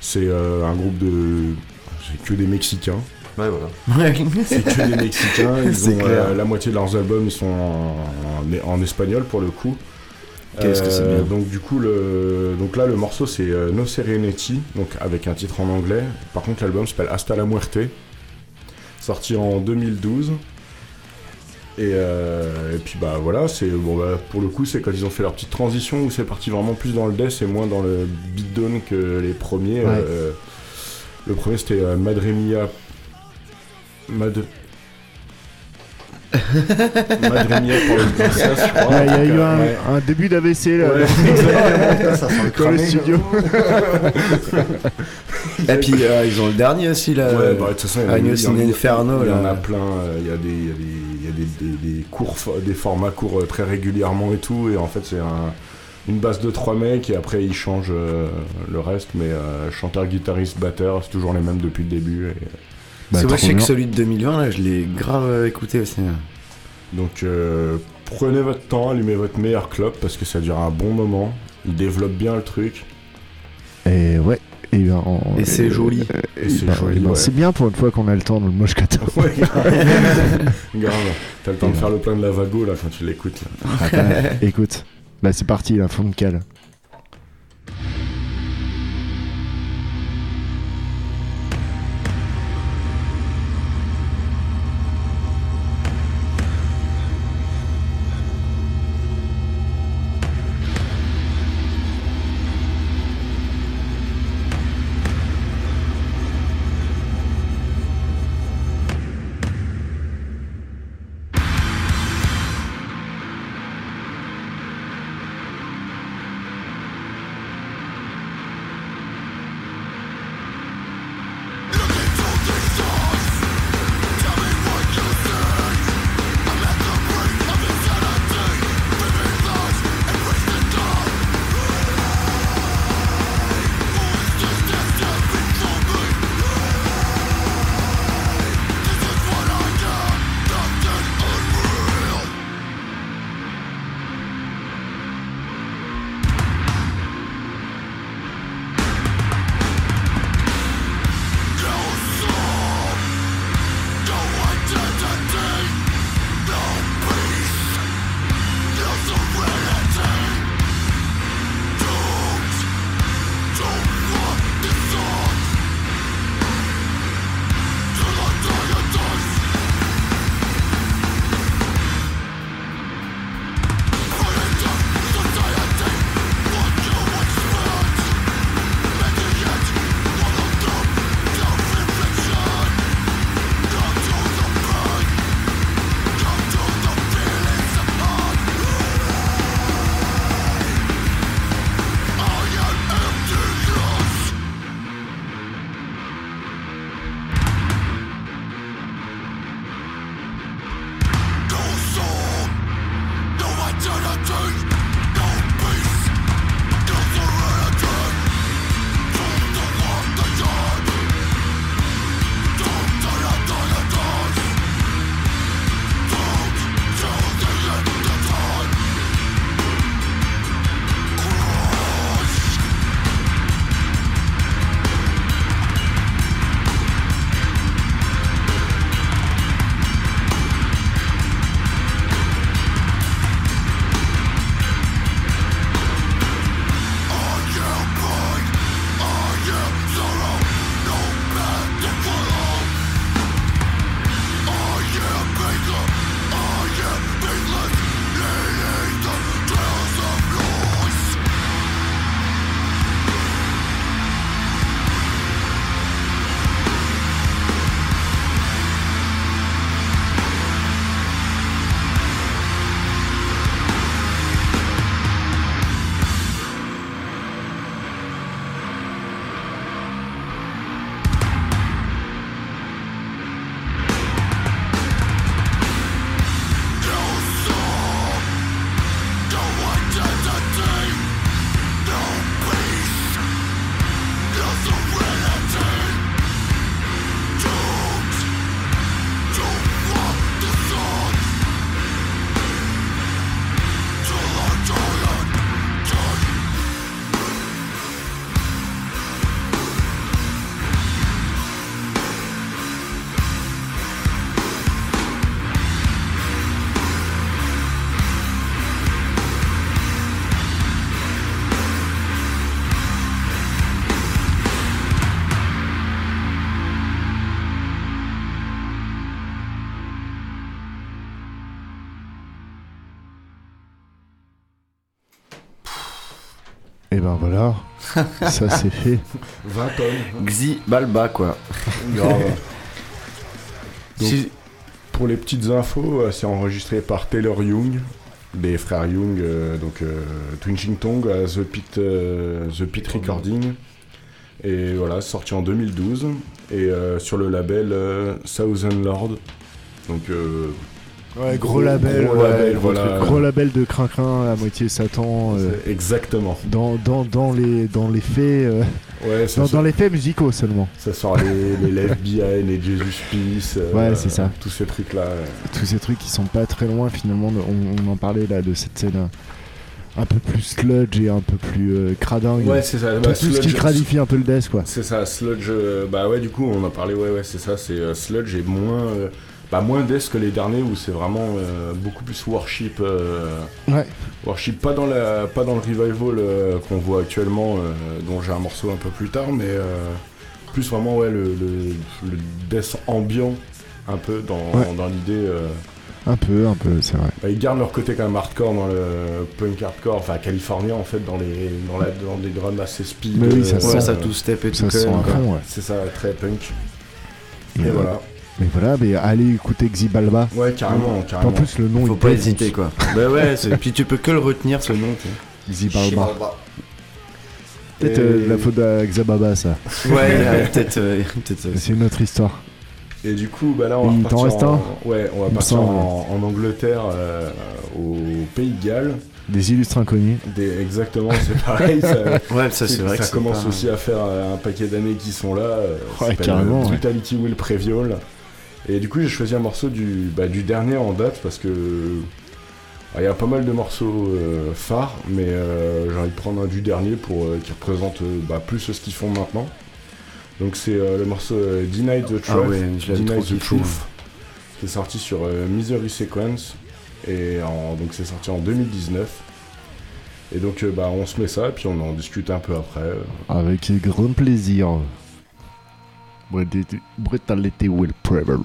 c'est euh, un groupe de. C'est que des Mexicains. Ouais, voilà. C'est que des Mexicains. *laughs* Ils C'est ont clair. euh, la moitié de leurs albums, ils sont en, en- en espagnol pour le coup. Qu'est-ce que c'est bien. Donc du coup, le, donc là, le morceau c'est No Serenity, donc avec un titre en anglais. Par contre, l'album s'appelle Hasta la Muerte, sorti en 2012. Et, euh, et puis bah voilà, c'est bon bah, pour le coup c'est quand ils ont fait leur petite transition où c'est parti vraiment plus dans le death et moins dans le beatdown que les premiers. Ouais. Euh, le premier c'était euh, Madre Mia. Madre... *laughs* Madre Mia pour le princesse, je crois. Ouais, Il y a eu un, Ouais. un début d'AVC là, Ouais. *laughs* ça sent le dans le cramé. studio. Et puis euh, ils ont le dernier aussi là. Ouais, bah, de toute façon, il y en a- Agnos il y en a- in Inferno, Il y en là. a plein. euh, Il y a des, y a des, il y a des, des- des cours, des formats courts euh, très régulièrement et tout. Et en fait, c'est un- une base de trois mecs et après ils changent euh, le reste. Mais euh, chanteur, guitariste, batteur, c'est toujours les mêmes depuis le début. et- Bah, c'est vrai, trop je sais que celui de 2020 là, je l'ai grave écouté aussi. donc euh, prenez votre temps, allumez votre meilleur clope parce que ça dure un bon moment. Il développe bien le truc. Et ouais. Et, ben, en- Et c'est euh, joli. Et c'est ben, joli, ben, ouais. C'est bien pour une fois qu'on a le temps dans le moche Kata. *laughs* Ouais, grave. *laughs* Grave. T'as le temps de faire le plein de la vago là quand tu l'écoutes. là. *laughs* Écoute, là c'est parti, la fond de cale. Ben voilà, *laughs* ça c'est fait. 20 tonnes. Xi Balba, quoi. *laughs* Grave. Donc, Si- Pour les petites infos, euh, c'est enregistré par Taylor Young, des frères Young, euh, donc euh, Twinching Tongue à The Pit, euh, The Pit Recording. Et voilà, sorti en 2012. Et euh, sur le label euh, Thousand Lord. Donc, euh, Ouais, gros label, gros ouais, label, gros voilà. truc, gros label de crin-crin à moitié Satan. euh, Exactement. dans, dans, dans, les, dans les faits. euh, Ouais, dans, les faits musicaux seulement. ça sort les, les Left Behind, les Jesus Peace. euh, Ouais, c'est ça. Tous ces trucs-là. Tous ces trucs qui sont pas très loin finalement. On, on en parlait là de cette scène euh, un peu plus sludge et un peu plus euh, cradingue. Ouais, c'est ça. tout, Bah, tout ce qui Sludge- gradifie un peu le death quoi. C'est ça, Sludge. euh, bah ouais, du coup, on en parlait, ouais, ouais, c'est ça. C'est euh, Sludge est moins, bah, moins death que les derniers où c'est vraiment euh, beaucoup plus worship. euh, Ouais. worship, pas dans, la, pas dans le revival euh, qu'on voit actuellement, euh, dont j'ai un morceau un peu plus tard, mais euh, plus vraiment, ouais, le, le, le death ambiant, un peu dans, Ouais. dans l'idée. euh, Un peu, un peu, c'est vrai. bah, ils gardent leur côté quand même hardcore dans le punk hardcore, enfin californien en fait, dans les, dans la, dans des drums assez speed. Mais oui, ça euh, sent. Ça tout step et tout Ça sent fond, ouais. C'est ça, très punk. Et, Et voilà. Mais voilà, mais allez écouter Xibalba. Ouais, carrément, carrément. En plus, le nom Faut il pas hésiter, quoi. bah ouais, puis tu peux que le retenir, ce nom. Xibalba. Peut-être Et- euh, la faute à Xababa, ça. Ouais, ouais, peut-être. euh, euh, C'est une autre histoire. Et du coup, bah là, on Il va t'en partir reste en... Ouais, on va partir en, en Angleterre, euh, au Pays de Galles. Des illustres inconnus. Des... Exactement, c'est pareil. ça... *laughs* Ouais, ça c'est vrai que ça commence pas- aussi à faire euh, un paquet d'années qui sont là. Ouais, s'appelle, carrément, ouais. Brutality Will Prevail. Et du coup, j'ai choisi un morceau du, bah, du dernier en date parce que. ah, Il y a pas mal de morceaux euh, phares, mais euh, j'ai envie de prendre un du dernier pour euh, qui représente euh, bah, plus ce qu'ils font maintenant. Donc c'est euh, le morceau euh, Deny the Truth, Ah ouais, je l'avais Deny the. Truth, qui est sorti sur euh, Misery Sequence et en- donc c'est sorti en 2019. Et donc euh, bah on se met ça et puis on en discute un peu après. Avec grand plaisir. Brutality will prevail.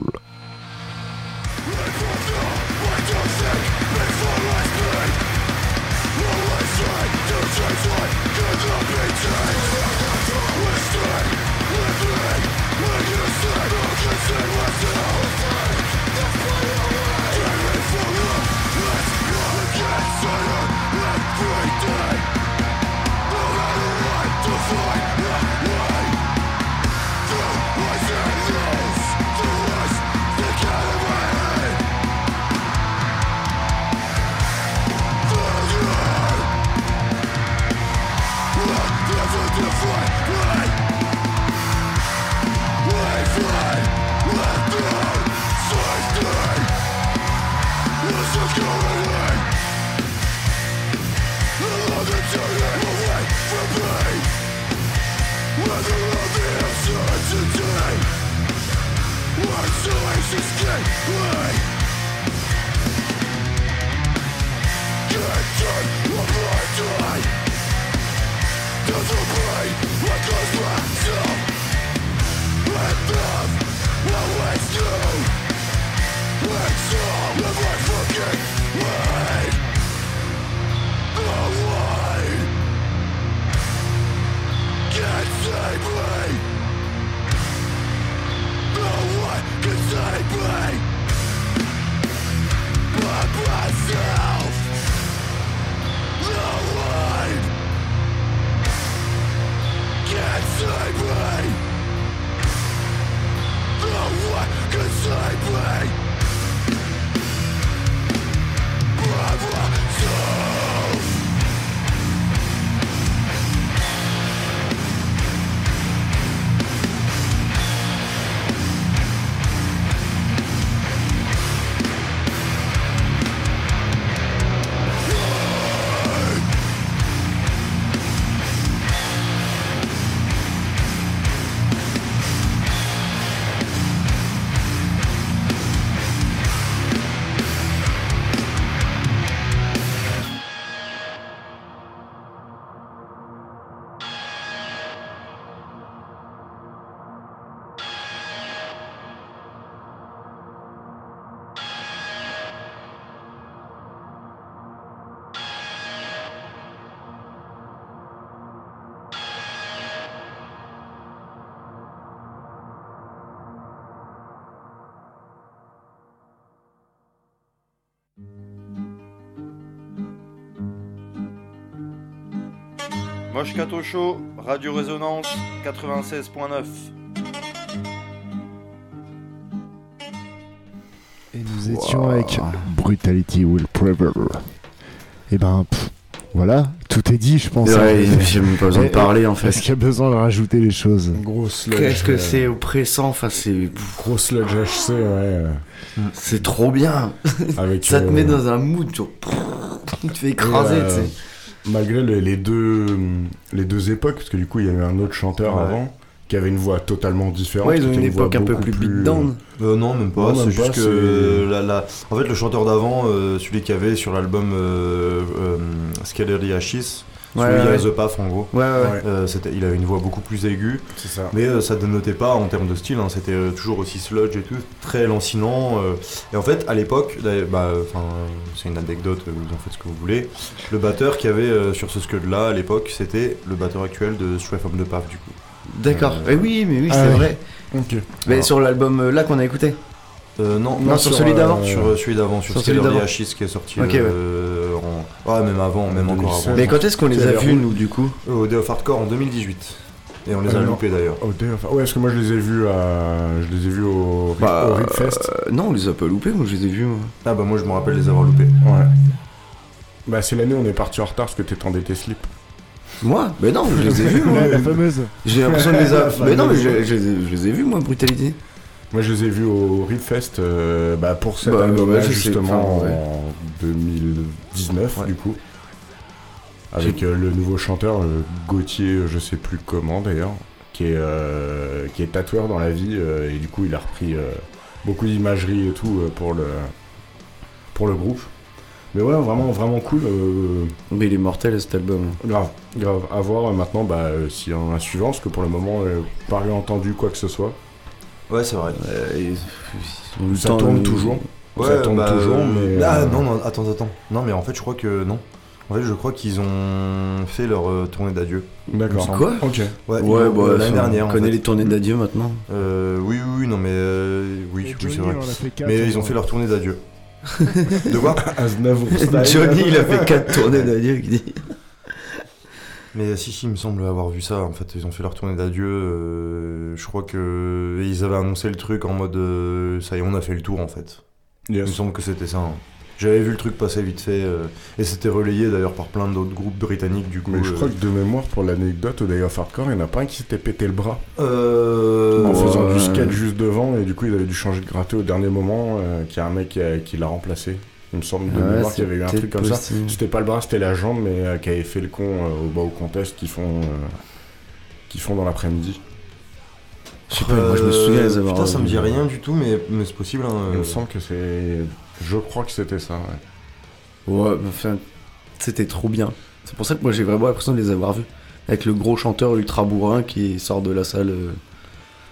Moscato Show, Radio Résonance 96.9. Et nous étions avec Brutality Will Prevail. Et ben, pff, voilà, tout est dit, je pense. Ouais, hein. j'ai même pas besoin de parler, en fait. Est-ce qu'il y a besoin de rajouter les choses? Grosse. Qu'est-ce que euh, c'est oppressant, enfin c'est Grosse sludge HC, ouais. euh, c'est trop bien. Avec, Ça te euh, met dans un mood, tu *laughs* tu te fais écraser, tu euh, sais. Malgré les, les deux, les deux époques, parce que du coup il y avait un autre chanteur Ouais. avant qui avait une voix totalement différente. Ouais, ils ont une époque un peu beaucoup plus beatdown. Euh, non, même pas. C'est juste que euh, la, la- en fait, le chanteur d'avant, euh, celui qui avait sur l'album euh, euh, Ouais, celui ouais, de The Path en gros. Ouais, ouais. Ouais, euh, il avait une voix beaucoup plus aiguë, ça. mais euh, ça dénotait pas en termes de style. hein, c'était euh, toujours aussi sludge et tout, très lancinant. euh, et en fait, à l'époque, bah, euh, c'est une anecdote, vous en faites ce que vous voulez. Le batteur qu'il y avait euh, sur ce scud-là à l'époque, c'était le batteur actuel de Stray from the Path du coup. D'accord. Euh, Eh oui, mais oui, ah c'est vrai. Mais Alors. sur l'album euh, là qu'on a écouté. Euh, non, Non, sur celui d'avant. Sur celui d'avant, sur, Sur celui d'avant. Qui est sorti ouais. Ouais, même avant, même En encore 2016. avant. Mais quand est-ce qu'on les a vus nous du coup Au Day of Hardcore en 2018. Et on les a loupés d'ailleurs. Oh, Ouais, parce que moi je les ai vus à... je les ai vus au, Bah, au euh, Non, on les a pas loupés, moi je les ai vus. moi. Ah bah moi je me rappelle les avoir loupés. Ouais. Bah c'est l'année où on est parti en retard parce que t'étais en tes slip. Moi? Mais non, je les ai vus. moi. *laughs* La, la fameuse. J'ai l'impression de les avoir. *laughs* Mais non, mais je, je les ai- je les ai vus, moi, Brutalité. Moi je les ai vus au Ripfest euh, bah, pour cet Bah, je sais, justement enfin, ouais. en 2019 Ouais. du coup. Avec euh, le nouveau chanteur euh, Gauthier, je sais plus comment d'ailleurs, qui est, euh, qui est tatoueur dans la vie et du coup il a repris beaucoup d'imagerie et tout pour le, pour le groupe. Mais ouais, vraiment, vraiment cool. euh, Mais il est mortel cet album. Grave, grave. À voir maintenant bah, s'il y en a un suivant, parce que pour le moment, pas entendu quoi que ce soit. Ouais c'est vrai. Euh, et- Ça tourne toujours. ça tourne bah, toujours, euh, mais. Ah euh, non, non, attends, attends. Non mais en fait je crois que non. En fait je crois qu'ils ont fait leur euh, tournée d'adieu. D'accord. il Quoi? Ok. Ouais, Ouais, bah, euh, l'année dernière On en connaît fait. les tournées d'adieu maintenant. Euh, oui, oui, oui, non mais euh, oui, oui c'est vrai. il quatre, Mais ils ont fait leur tournée d'adieu. *laughs* De quoi. *laughs* Johnny, il a fait 4 *laughs* tournées d'adieu. qui dit. Mais si, si, il me semble avoir vu ça. En fait, ils ont fait leur tournée d'adieu. euh, je crois que ils avaient annoncé le truc en mode euh, ça y est, on a fait le tour en fait. Il me semble que c'était ça. hein. J'avais vu le truc passer vite fait euh, et c'était relayé d'ailleurs par plein d'autres groupes britanniques du coup. Mais je euh, crois que de mémoire, pour l'anecdote, au Day of Hardcore, il n'y en a pas un qui s'était pété le bras euh, en faisant du skate juste devant, et du coup, il avait dû changer de gratter au dernier moment, euh, qu'il y a un mec qui, a- qui l'a remplacé. Il me semble de Ouais, mémoire qu'il y avait eu un truc comme ça. C'était pas le bras, c'était la jambe, mais euh, qui avait fait le con euh, au bas au contest qu'ils font, euh, qu'ils font dans l'après-midi. Je sais pas, moi je me souviens les avoir. Putain, ça me dit rien du tout, mais, mais c'est possible. Hein, Il euh. me semble que c'est. Je crois que c'était ça, ouais. Ouais, mais enfin, c'était trop bien. C'est pour ça que moi j'ai vraiment l'impression de les avoir vus. Avec le gros chanteur ultra bourrin qui sort de la salle. euh.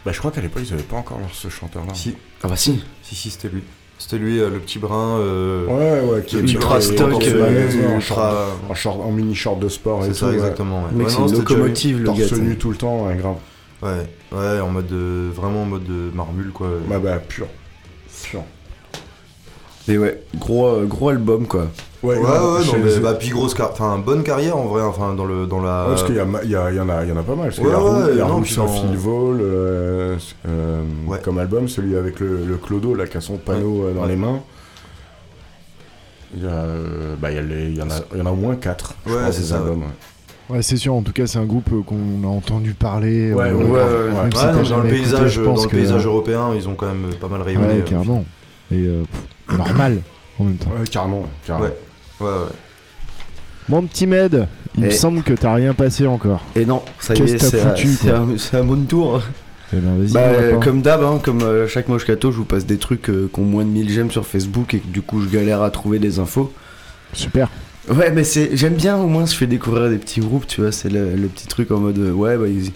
Bah, je crois qu'à l'époque, ils avaient pas encore ce chanteur-là. Si, Ah bah si. si, si, c'était lui. C'était lui, euh, le petit brun. euh, Ouais, ouais, qui est ultra stock, euh, en ultra- short, en, short- en mini short de sport et C'est ça, ouais. exactement. Ouais. Mec, Ouais, c'est une locomotive le gars. Torse nu tout le temps, ouais, grave. Ouais, ouais, en mode de, vraiment en mode de marmule quoi. Bah, bah, pur. Pur. Mais ouais, gros, euh, gros album quoi. Ouais, ouais, grave, non, mais bah, puis grosse carrière, enfin, bonne carrière en vrai, enfin, dans le, dans la. Ouais, parce qu'il y, a ma- il y, a- il y, en a, il y en a pas mal. Parce Ouais, ouais, il y a Roux sans fil vol euh, euh, Ouais. comme album, celui avec le, le clodo là, qui a son panneau euh, dans Ouais. les mains. Il y, a, euh, bah, il, y a les- il, y en a, il y en a au moins 4. Ouais, c'est ça, Albums, Ouais, c'est sûr, en tout cas, c'est un groupe qu'on a entendu parler. Ouais, euh, ouais, ouais, si ouais. t'as Ouais, non, dans le paysage, dans le que- paysage européen, ils ont quand même pas mal rayonné. Ouais, euh. carrément. Et euh, pff, normal, en même temps. Ouais, carrément. carrément. Ouais. Ouais, ouais. Mon petit Med, il me semble que t'as rien passé encore. Et non, ça y est, c'est à, foutu, c'est quoi à- à mon tour. Eh ben, vas-y, Bah, euh, comme d'hab, hein, comme euh, chaque Moshkato, je vous passe des trucs euh, qui ont moins de 1000 j'aime sur Facebook et que du coup je galère à trouver des infos. Super. Ouais, mais c'est j'aime bien au moins, je fais découvrir des petits groupes, tu vois, c'est le, le petit truc en mode euh, ouais, bah, ils-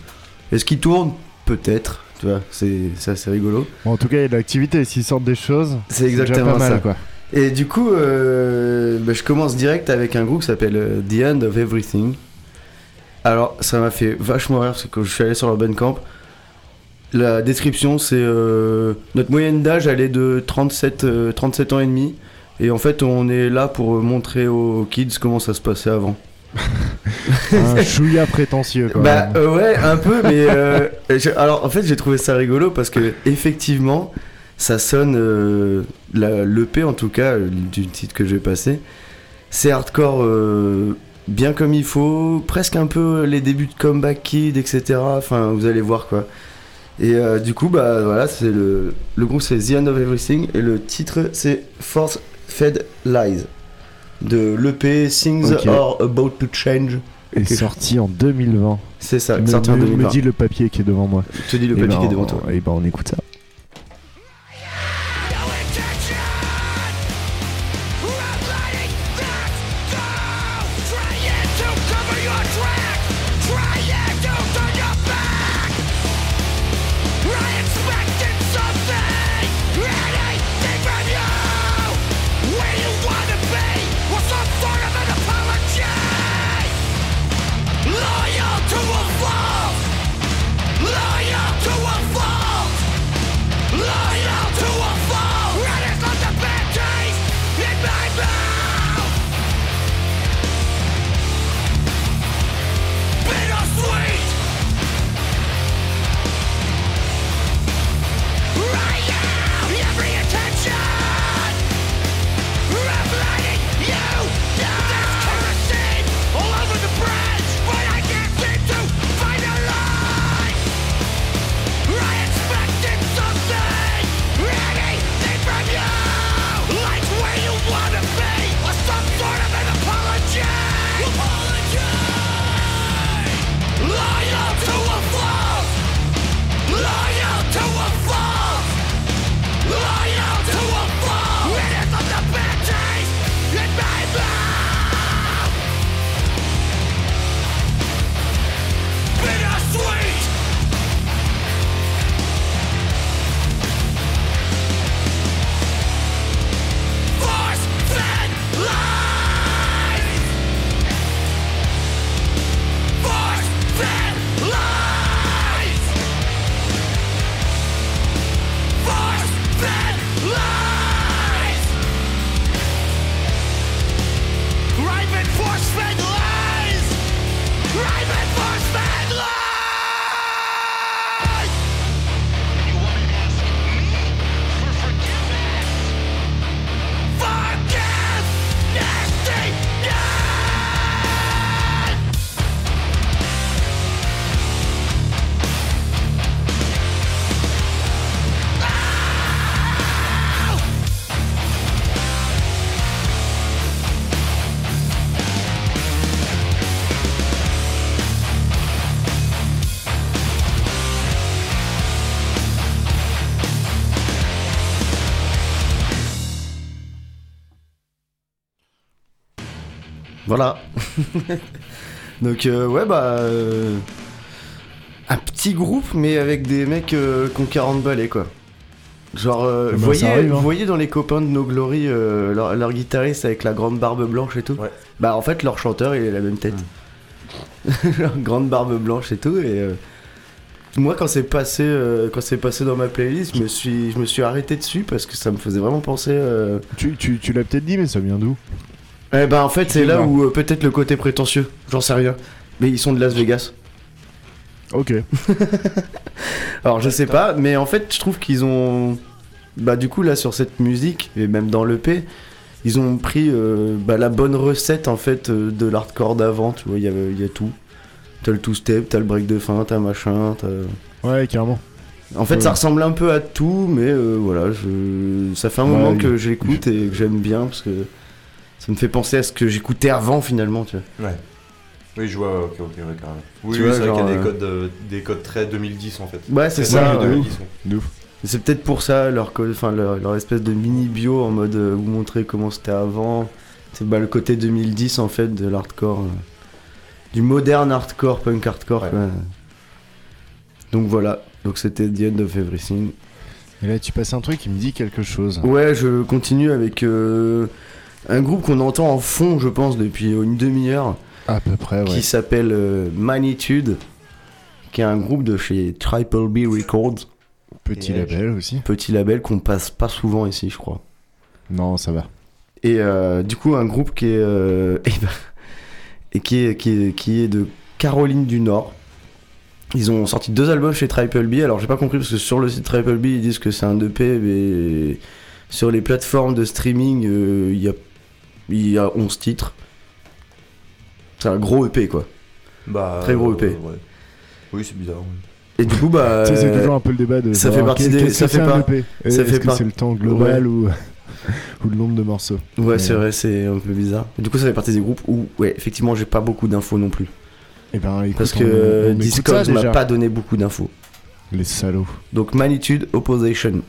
est-ce qu'ils tournent? Peut-être, tu vois, c'est assez rigolo. Bon, en tout cas, il y a de l'activité. S'ils sortent des choses, C'est exactement pas mal, ça. quoi. Et du coup, euh, bah, je commence direct avec un groupe qui s'appelle euh, The End of Everything. Alors, ça m'a fait vachement rire parce que quand je suis allé sur leur Bandcamp, la description c'est euh, notre moyenne d'âge elle est de 37, euh, 37 ans et demi. Et en fait, on est là pour montrer aux kids comment ça se passait avant. *laughs* Un chouïa prétentieux quand Bah même. euh, ouais, un peu, mais euh, alors en fait j'ai trouvé ça rigolo parce que effectivement ça sonne euh, l'EP en tout cas du titre que je vais passer, c'est hardcore bien comme il faut, presque un peu les débuts de Comeback Kid, etc. Enfin vous allez voir quoi. Et du coup bah voilà c'est le le groupe c'est The End of Everything et le titre c'est Force Fed Lies de l'EP Things Ok. Are About to Change. est sorti en 2020. C'est ça, me, sorti en me- me 2020. dit le papier qui est devant moi. Je te dis le Eh papier ben, qui est devant toi. Et ben on écoute ça. *laughs* Donc euh, ouais bah euh, un petit groupe mais avec des mecs euh, qui ont 40 balais quoi. Genre euh, Eh ben, vous voyez, ça arrive, hein. vous voyez dans les copains de No Glory euh, leur, leur guitariste avec la grande barbe blanche et tout. Ouais. Bah en fait leur chanteur il a la même tête. *laughs* Leur grande barbe blanche et tout et euh, moi quand c'est passé euh, quand c'est passé dans ma playlist, je me suis je me suis arrêté dessus parce que ça me faisait vraiment penser euh, Tu, tu, tu l'as peut-être dit, mais ça vient d'où? Eh ben en fait c'est là où euh, peut-être le côté prétentieux, j'en sais rien. Mais ils sont de Las Vegas. Ok. *laughs* Alors je sais pas, mais en fait je trouve qu'ils ont... Bah du coup là sur cette musique, et même dans l'EP, ils ont pris euh, bah, la bonne recette en fait euh, de l'hardcore d'avant, tu vois, il y, a- y a tout. T'as le two-step, t'as le break de fin, t'as machin, t'as... Ouais, carrément. En fait Ouais. ça ressemble un peu à tout, mais euh, voilà, je... ça fait un Ouais, moment que j'écoute et que j'aime bien parce que ça me fait penser à ce que j'écoutais avant finalement, tu vois. Ouais. Oui, je vois, ok, ok, ouais, carrément. Oui, Tu oui, vois, c'est vrai qu'il y a des euh, codes, euh, des codes très 2010 en fait. Ouais, c'est Très ça, ouais. 2010, ouais. Et C'est peut-être pour ça leur, co- enfin, leur, leur espèce de mini bio en mode euh, vous montrer comment c'était avant. C'est bah, le côté 2010 en fait de l'hardcore. euh, du moderne hardcore, punk hardcore. Ouais. quoi. Donc voilà, donc c'était The End of Everything. Et là, tu passes un truc qui me dit quelque chose. Ouais, je continue avec euh, un groupe qu'on entend en fond, je pense, depuis une demi-heure, À peu près, ouais. qui s'appelle euh, Magnitude, qui est un groupe de chez Triple B Records, Petit Et label aussi. petit label qu'on passe pas souvent ici, je crois. Non, ça va. Et euh, du coup, un groupe qui est. euh, *laughs* et, ben, et qui est, qui est, qui est de Caroline du Nord. Ils ont sorti deux albums chez Triple B. Alors j'ai pas compris parce que sur le site Triple B ils disent que c'est un EP, mais sur les plateformes de streaming euh, il y, a, il y a 11 titres. C'est un gros EP quoi. Bah, Très gros EP. ouais. Oui, c'est bizarre. oui. Et du coup bah. *laughs* C'est toujours un peu le débat de ça fait partie des- ça fait pas- un EP ça Est-ce fait que pas- c'est le temps global ou, *laughs* ou le nombre de morceaux Ouais, c'est vrai, c'est un peu bizarre. Du coup, ça fait partie des groupes où, ouais, effectivement, j'ai pas beaucoup d'infos non plus. Eh ben, écoute, Parce que on ça, m'a pas donné beaucoup d'infos. Les salauds. Donc, Magnitude Opposition.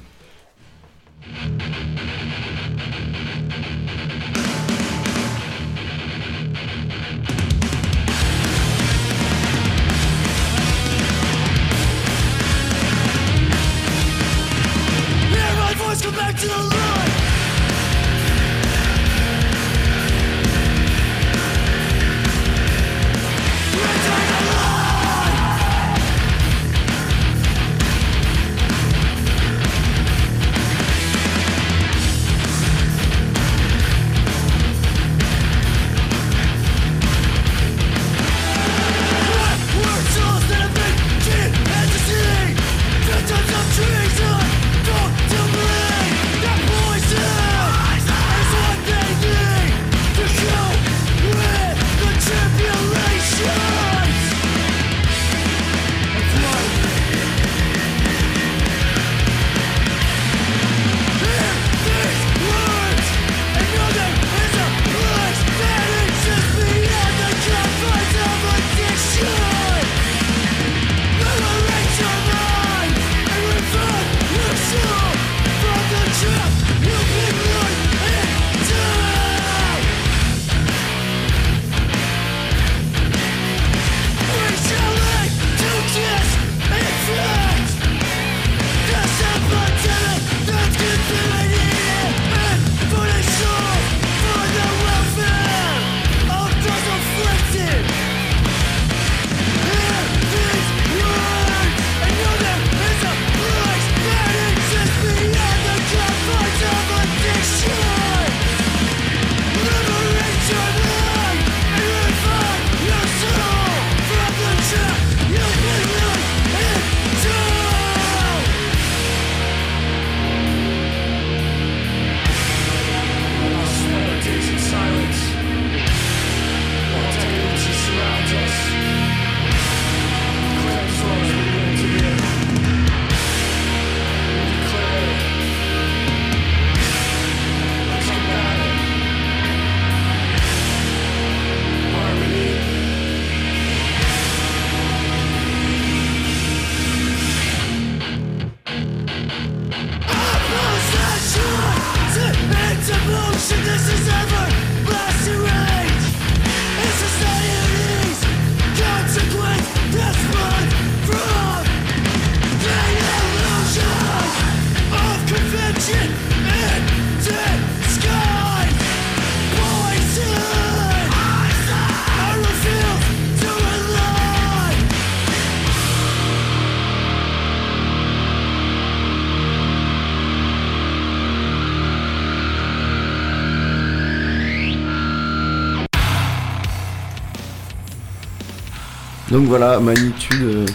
Donc voilà, Magnitude, euh,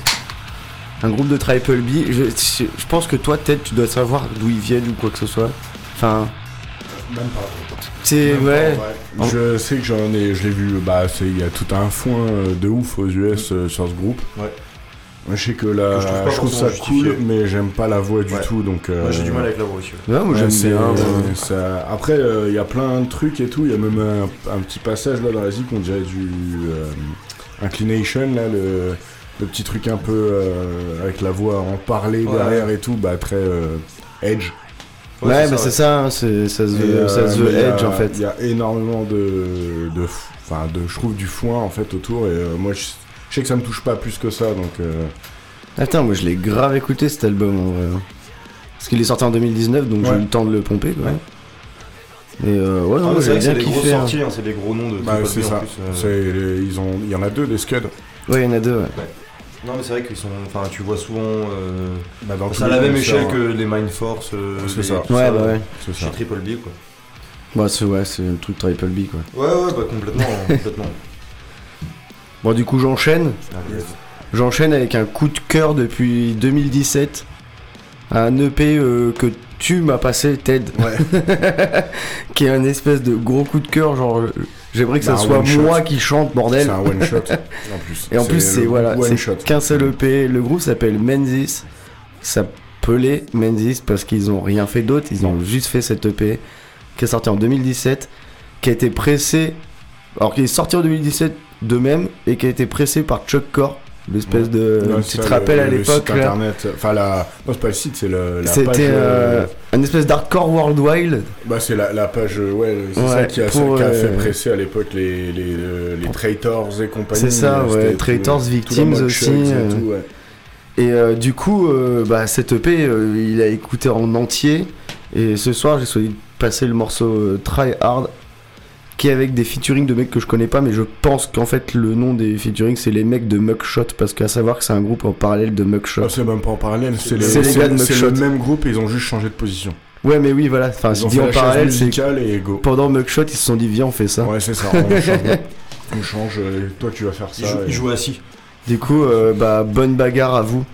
un groupe de Triple B. Je, je- je pense que toi, Ted, tu dois savoir d'où ils viennent ou quoi que ce soit. Enfin, Même pas. c'est Même ouais. pas, Je sais que j'en ai, je l'ai vu, bah c'est- il y a tout un foin euh, de ouf aux US euh, sur ce groupe. Ouais. Moi je sais que là, Que je trouve pas je trouve ça cool, mais j'aime pas la voix du Ouais. tout, donc. Moi j'ai du mal avec la voix aussi. ouais. Ouais, moi j'aime bien. euh, ça- Après, euh, il y a plein de trucs et tout. Il y a même un, un petit passage là dans la zik, on dirait du euh, inclination là, le, le petit truc un peu euh, avec la voix en parler Ouais. derrière et tout, bah très euh, edge. Ouais, mais ça, c'est ça, hein, c'est- ça se Et, veut, ça euh, se mais a- edge en fait. Il y a énormément de, de, enfin de, je trouve du foin en fait autour et euh, moi je, je sais que ça me touche pas plus que ça donc. euh, Attends, moi je l'ai grave écouté cet album en vrai. hein. Parce qu'il est sorti en 2019, donc j'ai Ouais. eu le temps de le pomper quoi. Et euh, ouais, Ah, non, c'est j'ai vrai que c'est bien des grosses kiffé. hein. sorties, hein, c'est des gros noms de bah, Triple c'est B en ça. plus, euh. Ils ont, il y en a deux des scuds. Ouais, il y en a deux. Ouais. Non mais c'est vrai qu'ils sont. Enfin tu vois souvent. euh, Bah, dans C'est à les la même échelle que les Mind Force. euh, C'est les- ça. Ouais, bah ouais. C'est ça. Chez Triple B quoi. Bah, c'est ouais, c'est le truc Triple B quoi. Ouais ouais bah complètement *laughs* complètement. Bon, du coup, j'enchaîne. J'enchaîne avec un coup de cœur depuis 2017. Un EP euh, que tu m'as passé, Ted. *laughs* qui est un espèce de gros coup de cœur. Genre, euh, j'aimerais que Bah, ça soit moi qui chante, bordel. C'est un one shot *laughs* en plus. Et en plus, c'est voilà, c'est qu'un seul EP. Le groupe s'appelle Menzies. Ça s'appelait Menzies parce qu'ils ont rien fait d'autre. Ils ont juste fait cet EP qui est sorti en 2017, qui a été pressé, alors qui est sorti en 2017 de même et qui a été pressé par Chuck Core, l'espèce de. Ouais, tu ça, te rappelles le- à l'époque internet. Enfin, la. Non, c'est pas le site, c'est le-. C'était euh, euh, un espèce d'hardcore worldwide. Bah, c'est la, la page, euh, ouais, c'est Ouais, ça qui a, pour, qui a euh, fait presser à l'époque les, les, euh, les traitors et compagnie. C'est ça, euh, ouais, Traitors, mode aussi, et euh, tout, ouais. Et euh, du coup, euh, bah, cet EP, euh, il a écouté en entier. Et ce soir, j'ai de passer le morceau euh, Try Hard, qui est avec des featuring de mecs que je connais pas, mais je pense qu'en fait, le nom des featuring, c'est les mecs de Mugshot, parce qu'à savoir que c'est un groupe en parallèle de Mugshot. Ah, c'est même pas en parallèle, c'est les, gars de c'est Mugshot. le même groupe et ils ont juste changé de position. Ouais, mais oui, voilà. Enfin, Ils je ont dis fait en la parallèle, c'est et go. pendant Mugshot, ils se sont dit, viens, on fait ça. Ouais, c'est ça, on change. on change, euh, toi tu vas faire ça. Il joue, et- il joue assis. Du coup, euh, bah, bonne bagarre à vous.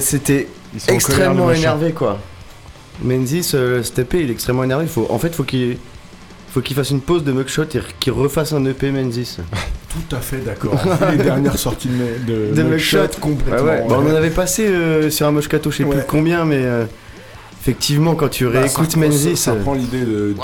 C'était colère, extrêmement énervé quoi. Menzies, euh, cet EP, il est extrêmement énervé. Faut, en fait, faut qu'il faut qu'il fasse une pause de mugshot et qu'il refasse un EP Menzies. *laughs* Tout à fait d'accord. Les dernières *laughs* sorties de, de, De Mugshot, mugshot. complètement. Ouais, ouais. Bah, on en avait passé euh, sur un Moshkato, je sais plus combien, mais euh, effectivement, quand tu Bah, réécoutes ça, Menzies. ça, ça prend l'idée de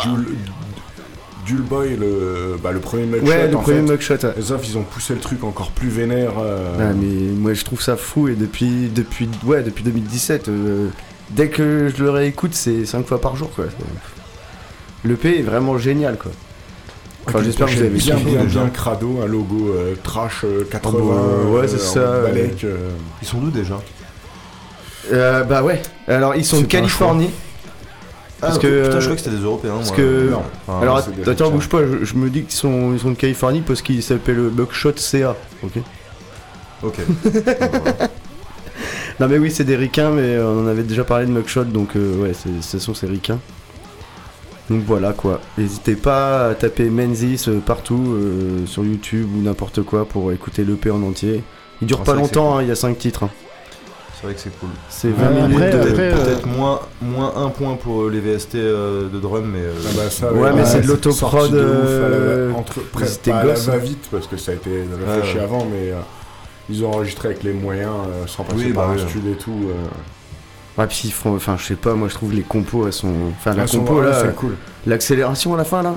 Boy, le, bah, le premier Mugshot. Ouais, le en premier fait. mugshot. ouais. Ils ont poussé le truc encore plus vénère. euh, Ouais, mais moi je trouve ça fou et depuis depuis ouais depuis 2017 euh, dès que je le réécoute c'est 5 fois par jour quoi. Le P est vraiment génial quoi. Enfin j'espère que vous avez bien, bien, bien crado, un logo euh, trash euh, 80. Oh, bah, ouais, c'est euh, ça, balèque, euh, Ils sont d'où déjà? Euh, bah ouais. Alors ils sont de Californie. Parce Ah, que, putain, euh, je crois que c'était des Européens. Parce moi. que non. Enfin, alors attends bouge pas je, je me dis qu'ils sont ils sont de Californie parce qu'ils s'appellent Buckshot CA. Ok. Ok. *laughs* Non mais oui c'est des ricains mais euh, on en avait déjà parlé de Mugshot donc euh, ouais ce sont ces ricains. Donc voilà quoi. N'hésitez pas à taper Menzies euh, partout euh, sur YouTube ou n'importe quoi pour écouter l'EP en entier. Il dure Ah, pas longtemps, cool. hein, il y a 5 titres. hein. C'est vrai que c'est cool. C'est Ouais, 20 minutes après, de... après, Peut-être euh, moins, moins un point pour euh, les VST euh, de drum, mais. euh, Ah bah, ça, Ouais, mais c'est de l'autoprod, euh, entre ils presque gosses, hein. va-vite parce que ça a été réfléchi Ouais, ouais. avant, mais euh, ils ont enregistré avec les moyens euh, sans passer Oui, par bah un studio et tout. euh. Ouais, puis ils font- enfin je sais pas, moi je trouve les compos elles sont... Enfin la sont- compo ouais, là, c'est cool. l'accélération à la fin là.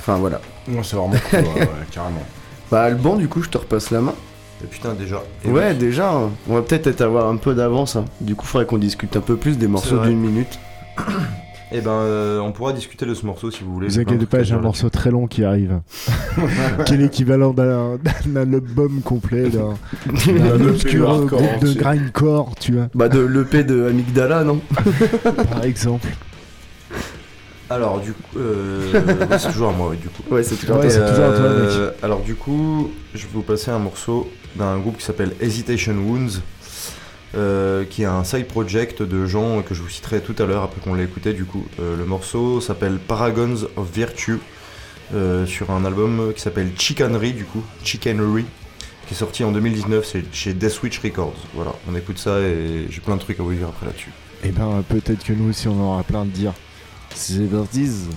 Enfin voilà. Non, c'est vraiment cool, ouais, ouais, carrément. *laughs* Bah Alban du coup je te repasse la main. Et putain, déjà. Et ouais oui. déjà, hein. on va peut-être être avoir un peu d'avance. hein. Du coup faudrait qu'on discute un peu plus des morceaux d'une minute. Eh ben, euh, on pourra discuter de ce morceau si vous voulez. Vous inquiétez à pas, j'ai un morceau très long qui arrive. *laughs* qui est l'équivalent d'un album complet, d'un Un *laughs* d'un EP obscur groupe de grindcore, tu vois, Bah de l'EP de Amygdala non *laughs* par exemple. Alors, du coup. Euh... ouais, c'est toujours à moi, oui, du coup. Ouais c'est toujours Ouais, Et, toujours à toi, mec. euh, Alors, du coup, je vais vous passer un morceau d'un groupe qui s'appelle Hesitation Wounds. euh, qui est un side project de gens que je vous citerai tout à l'heure après qu'on l'ait écouté du coup. Euh, le morceau s'appelle Paragons of Virtue euh, sur un album qui s'appelle Chicanery du coup, Chicanery, qui est sorti en 2019 c'est chez Death Switch Records. Voilà, on écoute ça et j'ai plein de trucs à vous dire après là-dessus. Et ben peut-être que nous aussi on aura plein de dire. C'est Verdiz.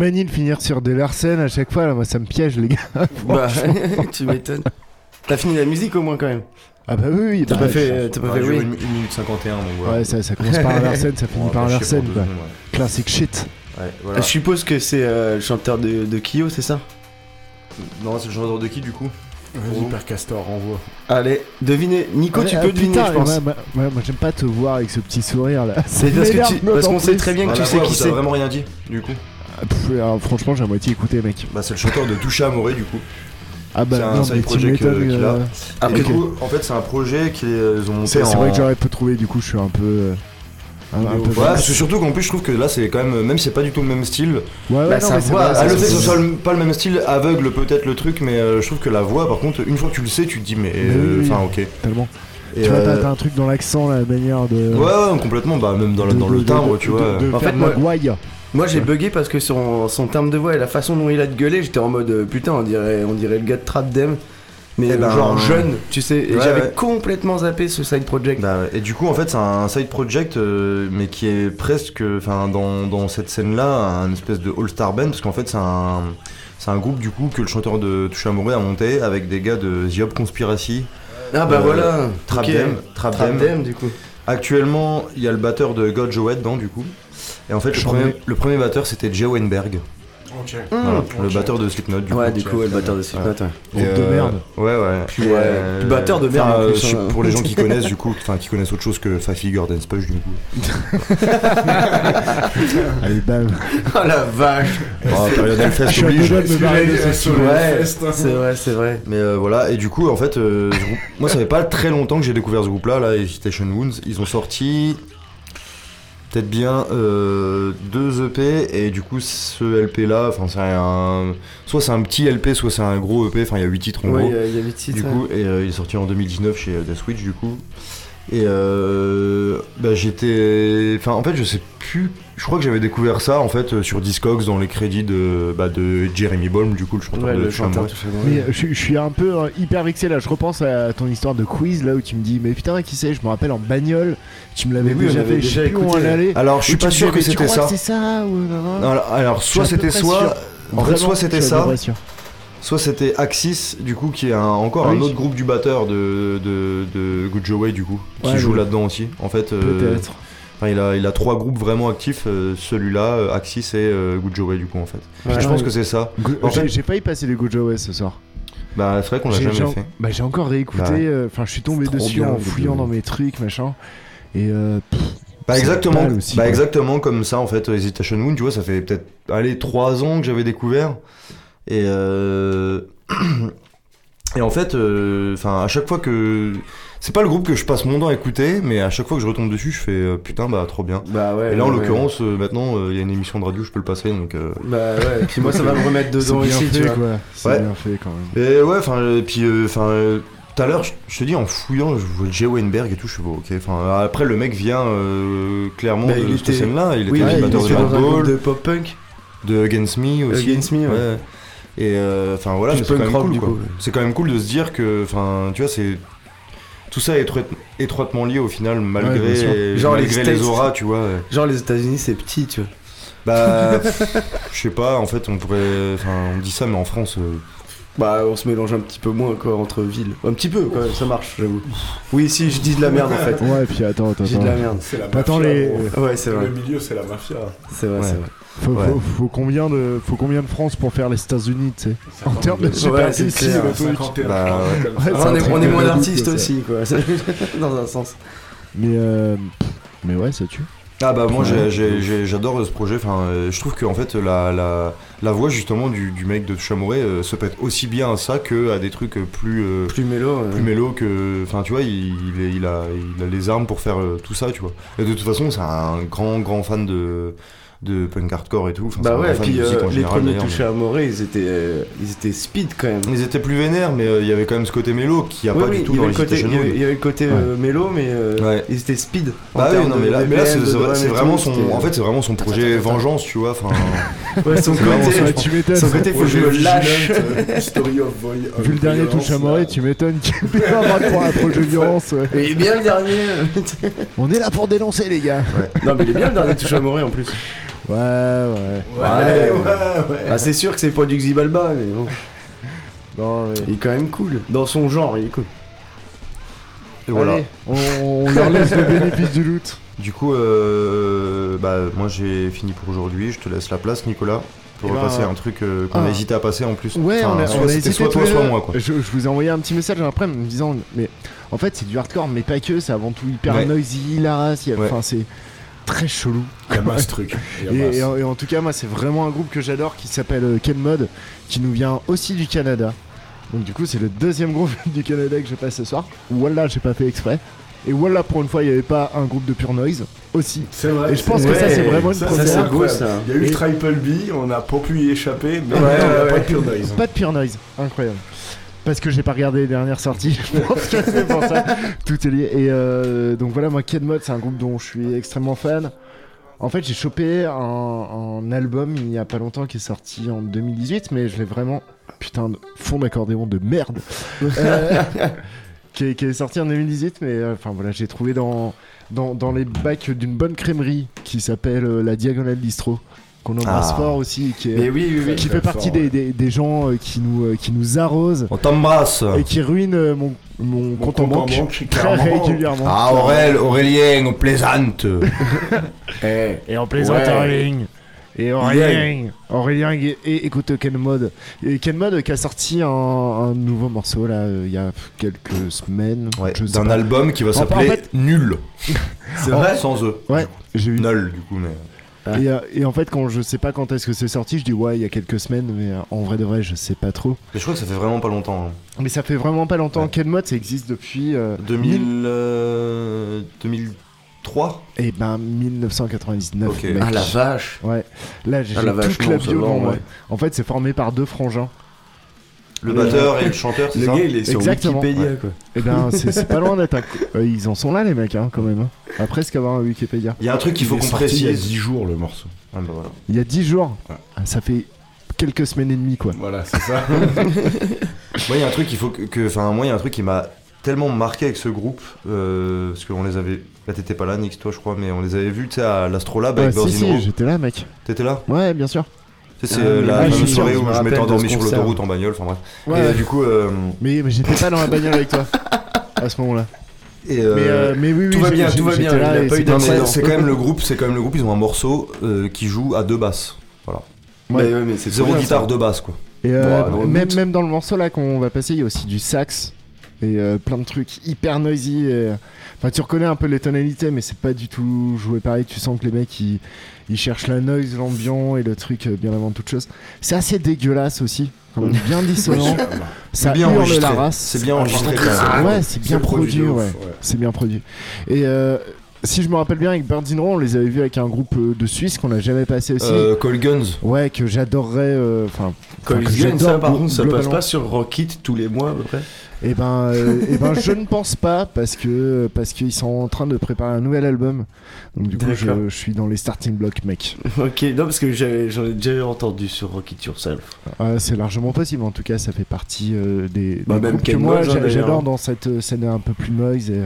Manie de finir sur des Larsen à chaque fois, là, moi ça me piège les gars. *laughs* Bah *laughs* tu m'étonnes. T'as fini la musique au moins quand même. Ah bah oui, oui. T'as bah, pas fait, t'as pas Ça fait oui. une, une minute 51 donc voilà. Ouais, ça, ça commence par un Larsen, ça *laughs* finit par un Larsen quoi. Classic shit. Ouais, voilà. Je suppose que c'est euh, le chanteur de, de Kyo, c'est ça? Non, c'est le chanteur de qui du coup? Vas-y, Père Castor, renvoie. Allez, devinez. Nico, tu ah, peux deviner, putain, je pense. ouais, bah, ouais, moi j'aime pas te voir avec ce petit sourire là. C'est parce que tu- parce qu'on sait très bien que Ah, tu sais qui c'est. vraiment rien dit du coup Ah, pff, alors, franchement, j'ai à moitié écouté, mec. Bah, c'est le chanteur de Toucha Amoré du coup. Ah bah c'est un side euh, qu'il a. euh, Et ok. du coup, en fait, c'est un projet qu'ils ont monté C'est c'est en. vrai que j'aurais peu trouvé, du coup je suis un peu. euh, un, un peu Ouais, parce que surtout qu'en plus, je trouve que là, c'est quand même, même si c'est pas du tout le même style. Ouais, ouais, Bah, non, ça mais c'est voit, vrai, Ah, ça, le fait que c'est- ce soit le- pas le même style aveugle peut-être le truc, mais euh, je trouve que la voix, par contre, une fois que tu le sais, tu te dis, mais. Euh, oui, oui. Enfin, ok. Tellement. Et, tu vois, t'as euh, t'as un truc dans l'accent, la manière de. Ouais, ouais, complètement, bah, même dans, le- de- dans de- le de- timbre, de- tu de- vois. De, En faire fait, moi-. Moi j'ai bugué parce que son, son terme de voix et la façon dont il a de gueuler, j'étais en mode euh, putain, on dirait, on dirait le gars de Trap Dem, mais Eh euh, ben, genre jeune, tu sais. Et ouais, j'avais ouais. complètement zappé ce side project. Bah, et du coup, en fait, c'est un side project, euh, mais qui est presque, enfin, dans, dans cette scène-là, un espèce de all-star band, parce qu'en fait, c'est un, c'est un groupe du coup que le chanteur de Touche Amoureux a monté avec des gars de The Hope Conspiracy, ah bah euh, voilà. Trap. Dem, Trap Trap Dem. Dem du coup. Actuellement, il y a le batteur de God Joe dedans, du coup. Et en fait, le premier, le premier batteur, c'était Jay Wenberg, Ok. voilà, le Ok. batteur de Slipknot, du Ouais, coup. du coup, ouais, le batteur de Slipknot, ouais. Groupe de euh, merde. Ouais, ouais. Puis, euh, batteur de merde, euh, plus, hein. Pour les gens qui *laughs* connaissent, du coup, enfin, qui connaissent autre chose que Five Finger Dance Push, du coup. *laughs* Allez, bam. Oh la vache. Oh, période Hellfest oblige. le Ouais, c'est vrai, c'est vrai. Mais euh, voilà, et du coup, en fait, euh, moi, ça fait pas très longtemps que j'ai découvert ce groupe-là, là, Hesitation Wounds. Ils ont sorti peut-être bien euh, deux EP, et du coup, ce LP-là, enfin, c'est un. Soit c'est un petit LP, soit c'est un gros EP, enfin, il y a 8 titres en Ouais, gros. il y a- il y avait titre. Du coup, et euh, il est sorti en 2019 chez euh, Death Switch, du coup. Et euh, bah, j'étais. Enfin, en fait, je sais plus. Je crois que j'avais découvert ça en fait euh, sur Discogs dans les crédits de, bah, de Jeremy Bolm, du coup, le chanteur Ouais, de le Chamois. chanteur, tout fait Mais euh, je, je suis un peu euh, hyper vexé là. Je repense à ton histoire de quiz là où tu me dis, mais putain, qui c'est? Je me rappelle en bagnole, tu me l'avais oui, on déjà fait, je déjà sais plus où on allait. Alors, je suis pas sûr que c'était ça. C'est ça ou non, non Non, alors, alors, soit c'était soit. En fait, soit c'était ça, soit c'était Axis, du coup, qui est un- encore Ah un oui. autre groupe du batteur de, de, de Good Joe Way, du coup, qui Ouais, joue là-dedans aussi. En fait, euh, Peut-être. Enfin, il, a, il a trois groupes vraiment actifs, euh, celui-là, euh, Axis et euh, Good Joe Way, du coup, en fait. Ouais. je pense que c'est ça. En J'ai fait- j'ai failli passer les West ce soir. Bah, c'est vrai qu'on l'a jamais fait. Bah, j'ai encore réécouté, Bah ouais. euh, enfin je suis tombé dessus bien, en fouillant dans mes trucs, machin. Et pff, Bah exactement, aussi, bah exactement comme ça en fait, Hesitation Moon, tu vois, ça fait peut-être allez 3 ans que j'avais découvert et *clears throat* et en fait enfin à chaque fois que c'est pas le groupe que je passe mon temps à écouter, mais à chaque fois que je retombe dessus, je fais euh, putain bah trop bien. Bah ouais. et là en ouais, l'occurrence euh, maintenant euh, il y a une émission de radio, je peux le passer donc euh, ouais. Bah ouais, puis moi ça va me remettre dedans ici, tu vois. quoi. C'est Ouais. bien fait quand même. Et ouais, enfin, euh, puis, euh, enfin, euh, tout à l'heure, je, je te dis, en fouillant, je vois Jay Weinberg et tout, je suis bon, ok. Enfin, après, le mec vient euh, clairement Bah, de cette scène-là. Il Oui, était il animateur de pop punk. de Against Me aussi. Against Me, ouais. Et euh, enfin, voilà, Plus mais c'est quand même cool. C'est quand même cool de se dire que, enfin, tu vois, c'est. Tout ça est étroit- étroitement lié au final, malgré. Genre les malgré les, auras, tu vois. ouais. Genre les États-Unis c'est petit, tu vois. Bah, *laughs* je sais pas, en fait, on pourrait. Enfin, on dit ça, mais en France. euh, Bah on se mélange un petit peu moins quoi entre villes. Un petit peu quand même, ça marche, j'avoue. Oui, si je dis de la merde en fait. Ouais, puis attends, attends. J'ai de la attends. merde. C'est la mafia. Attends, les-. Ouais, c'est vrai. Le milieu, c'est la mafia. C'est vrai, Ouais. c'est vrai. Faut, Ouais. faut, faut combien de, faut combien de France pour faire les États-Unis, tu sais En termes de Ouais, superficie, clair. le truc. 51, Bah, ouais. Ouais, on est, on est moins d'artistes aussi quoi. *laughs* Dans un sens. Mais euh, mais ouais, ça tue. Ah bah moi Ouais. j'adore ce projet, enfin euh, je trouve que en fait la, la, la voix justement du, du mec de Chamouré euh, se prête aussi bien à ça que à des trucs plus, euh, Plus mélo. euh. plus mélo que... Enfin tu vois, il, il, est- il a, il a les armes pour faire euh, tout ça, tu vois. Et de toute façon c'est un grand grand fan de, de punk hardcore et tout. Enfin, Bah ouais, fan puis euh, les général, premiers touchés à Morée, ils étaient, euh, ils étaient speed quand même. mais- Ils étaient plus vénères, mais euh, il y avait quand même ce côté mélo qui a Oui, pas oui, du tout il y dans avait les le côté, Citation il y y avait le côté euh, mélo, mais euh, Ouais. ils étaient speed. en Bah oui, non, mais là, mais là, c'est et vraiment son, en fait, c'est vraiment son projet vengeance, tu vois. Enfin, *laughs* Ouais, son côté, ça, Ouais, tu m'étonnes. son côté, faut que je me lâche. Vu le dernier touche à Morée, là. tu m'étonnes qu'il pour un projet de violence. ouais. Il est bien le dernier. On est là pour dénoncer, les gars. non, mais il est bien le dernier touche à Morée en plus. Ouais, ouais. Ouais, ouais, ouais. Ah, c'est sûr que c'est pas du Xibalba, mais bon. Non, mais... Il est quand même cool. Dans son genre, il est cool. et voilà. Allez, on, on leur laisse le bénéfice du loot. Du coup, euh, bah, moi j'ai fini pour aujourd'hui. Je te laisse la place, Nicolas, pour Eh ben, repasser un truc euh, qu'on ah. a hésité à passer en plus. Ouais, Enfin, on a, soit on a hésité soit toi, soit moi, quoi. Je, je vous ai envoyé un petit message après me disant, mais en fait c'est du hardcore, mais pas que, c'est avant tout hyper Ouais. noisy, la race, il y a- Ouais. enfin c'est très chelou. A masse truc. Et, en- et en tout cas, moi c'est vraiment un groupe que j'adore qui s'appelle euh, Ken Mod, qui nous vient aussi du Canada. Donc du coup, c'est le deuxième groupe *laughs* du Canada que je passe ce soir. Voilà, j'ai pas fait exprès. Et voilà, pour une fois, il n'y avait pas un groupe de pure noise aussi. C'est vrai. Et je pense que ça, c'est vraiment une Ça, première. beau, ça. Il y a eu Triple B, on n'a pas pu y échapper, mais Ouais, on pas ouais. de pure noise. Pas de pure noise, incroyable. Parce que j'ai pas regardé les dernières sorties, *laughs* je pense que c'est pour ça. Tout est lié. Et euh, donc voilà, moi, Kedmod, c'est un groupe dont je suis extrêmement fan. En fait, j'ai chopé un, album il y a pas longtemps qui est sorti en 2018, mais je l'ai vraiment. Putain, fond d'accordéon de merde. Euh, *laughs* qui, est, sorti en 2018, mais euh, enfin voilà, j'ai trouvé dans, dans, dans les bacs d'une bonne crèmerie qui s'appelle euh, la Diagonale Distro, qu'on embrasse Ah. fort aussi, qui est Mais oui, oui, oui. qui fait partie fort, des, ouais. des, des gens euh, qui nous, euh, qui nous arrosent On t'embrasse. et qui ruinent euh, mon, mon, Mon compte en compte en banque banque, *laughs* très clairement. régulièrement. Ah, Aurel, Aurélien, on plaisante. *laughs* Eh, Et en plaisante, Ouais. Aurélien. Et Aurélien, Aurélien et, et écoute Ken Mod. Et Ken Mod qui a sorti un, un nouveau morceau là euh, il y a quelques semaines. Ouais, je sais d'un pas. album qui va en s'appeler fait- Nul. *laughs* c'est vrai Sans eux. Ouais, j'ai eu. Nul, du coup, mais. Et, euh, et en fait, quand je sais pas quand est-ce que c'est sorti, je dis ouais, il y a quelques semaines, mais euh, en vrai de vrai, je sais pas trop. Mais je crois que ça fait vraiment pas longtemps. hein. Mais ça fait vraiment pas longtemps. Ouais. Ken Mod, ça existe depuis. euh, 2000, euh, 2003 Et ben 1999. Ok. mec. Ah la vache Ouais, là j'ai Ah, la vache, toute la non, bio devant moi. ouais. En fait, c'est formé par deux frangins. Le batteur et le chanteur, c'est Le ça gars il est sur Exactement. Wikipédia quoi. Et ben, c'est pas loin d'être un. *laughs* euh, ils en sont là, les mecs, hein, quand même. hein. À presque avoir un Wikipédia. Il y a un truc qu'il faut qu'on sorti il y a précise. 10 jours le morceau. Ah, voilà. Il y a 10 jours. Ouais. Ah, ça fait quelques semaines et demie, quoi. Voilà, c'est ça. *laughs* Moi, il y a un truc qu'il faut que. que- Enfin, moi, il y a un truc qui m'a tellement marqué avec ce groupe. euh, parce qu'on les avait. Là, t'étais pas là, Nix, toi, je crois, mais on les avait vus, tu sais, à l'Astrolabe Ouais, avec si, Virgin Raw. si, j'étais là, mec. T'étais là? Ouais, bien sûr. Sais, c'est Ah, euh, la ouais, soirée où je m'étais endormi sur l'autoroute en bagnole, enfin bref. Ouais, et euh, ouais. du coup. euh, Mais, mais j'étais pas dans la bagnole avec toi. *laughs* À ce moment-là. et, euh, mais, euh, mais oui, oui, tout va bien, tout va c'est quand même le groupe, c'est quand même le groupe, ils ont un morceau qui joue à deux basses. Voilà. Mais c'est Zéro guitare, deux basses, quoi. Et même, même dans le morceau là qu'on va passer, il y a aussi du sax et euh, plein de trucs hyper noisy. et- Enfin, tu reconnais un peu les tonalités, mais c'est pas du tout joué pareil. Tu sens que les mecs ils, ils cherchent la noise, l'ambiance et le truc euh, bien avant toute chose. C'est assez dégueulasse aussi, quand même bien dissonant. ça C'est bien hurle enregistré. la race. C'est bien enregistré. Ah ouais, c'est bien produit, ouais. C'est bien produit. Et euh, si je me rappelle bien, avec Birds in Row, on les avait vus avec un groupe euh, de Suisse qu'on a jamais passé aussi. Euh, Call Guns. Ouais, que j'adorerais. euh, Enfin, que viennent, ça par contre, ça passe pas sur Rocket tous les mois à peu près Eh ben, euh, eh ben, je ne pense pas parce que parce qu'ils sont en train de préparer un nouvel album. Donc du coup, je, suis dans les starting blocks, mec. *laughs* Ok, non parce que j'en ai déjà entendu sur Rocket Yourself. Euh, c'est largement possible. En tout cas, ça fait partie euh, des, Bah, des même groupes que moi j'adore dans cette euh, scène un peu plus noise et,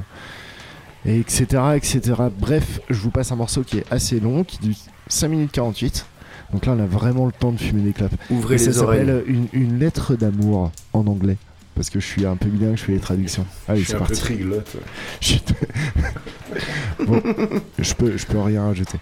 et etc etc. Bref, je vous passe un morceau qui est assez long, qui dure 5 minutes 48. Donc là, on a vraiment le temps de fumer des clopes. Ouvrez Et ça les oreilles. s'appelle une, une lettre d'amour en anglais. Parce que je suis un peu bilingue, je fais les traductions. Allez, Je suis c'est un peu parti. *laughs* Je suis- *laughs* bon, je peux, je peux rien rajouter.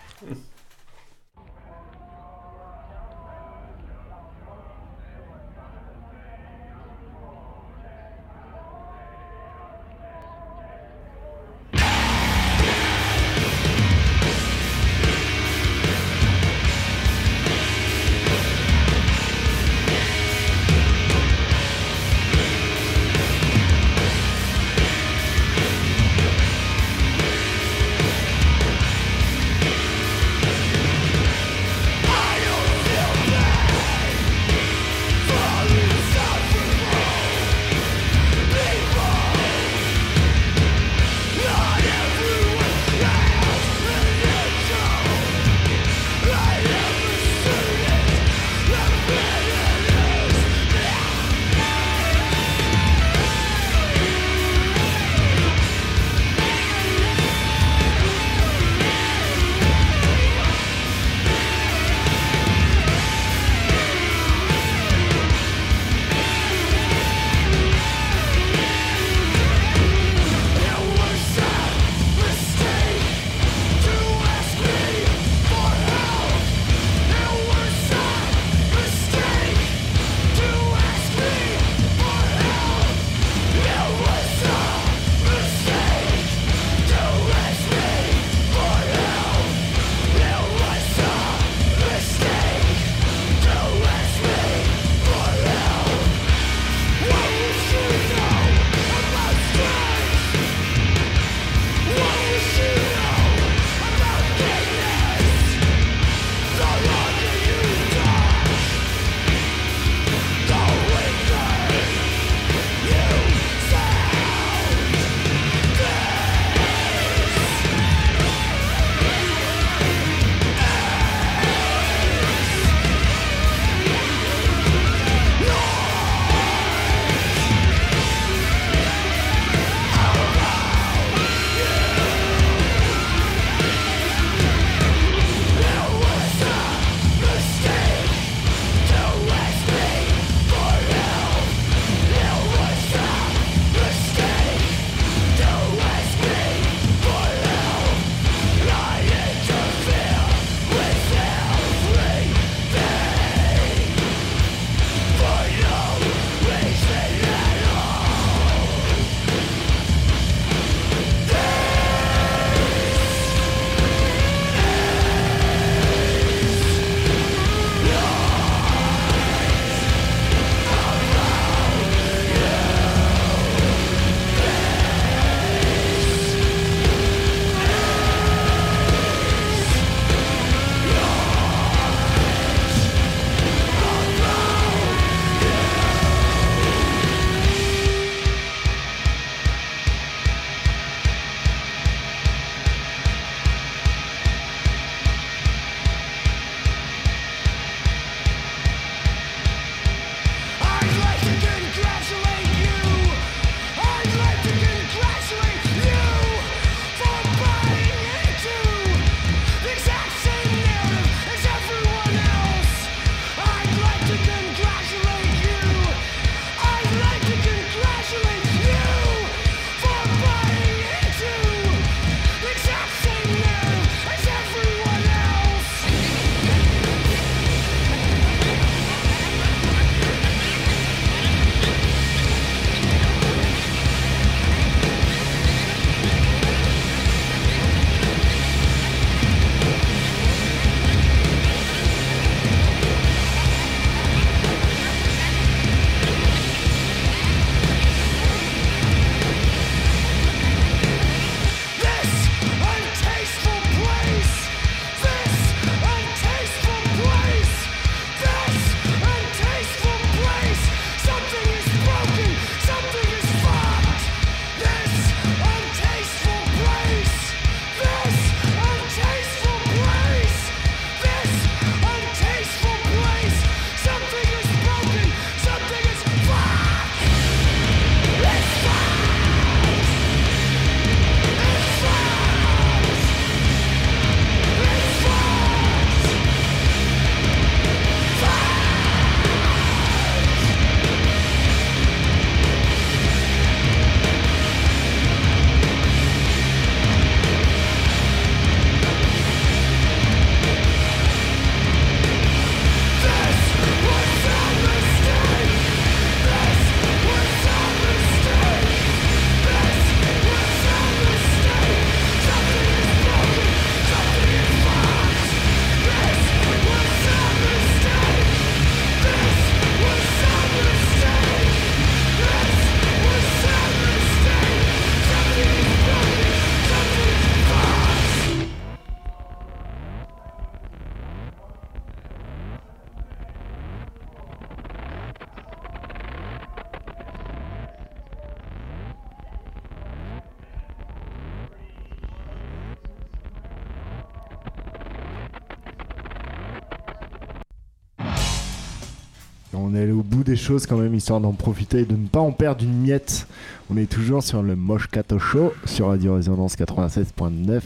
Choses quand même, histoire d'en profiter et de ne pas en perdre une miette. On est toujours sur le Moche Kato Show sur Radio Résonance 96.9.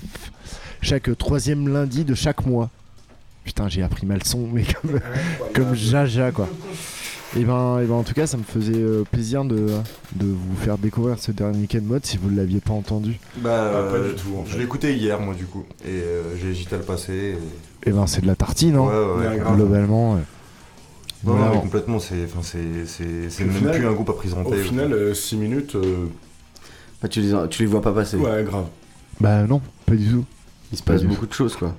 Chaque troisième lundi de chaque mois. Putain, j'ai appris ma leçon, mais comme, *laughs* comme Jaja quoi. Et ben, et ben, en tout cas, ça me faisait euh, plaisir de, de vous faire découvrir ce dernier week-end mode si vous ne l'aviez pas entendu. Bah, Ah, pas euh, du tout, en Je fait. l'ai écouté hier, moi, du coup. Et euh, j'ai hésité à le passer. et- Et ben, c'est de la tartine, hein, Ouais, ouais, globalement. ouais. Non, Voilà. non, mais complètement, c'est enfin, c'est- c'est- c'est Au même final- plus un groupe à présenter. Au final, 6 minutes, euh, Bah, tu, les, tu les vois pas passer. ouais, grave. Bah non, pas du tout. Il se passe Pas beaucoup de choses, quoi.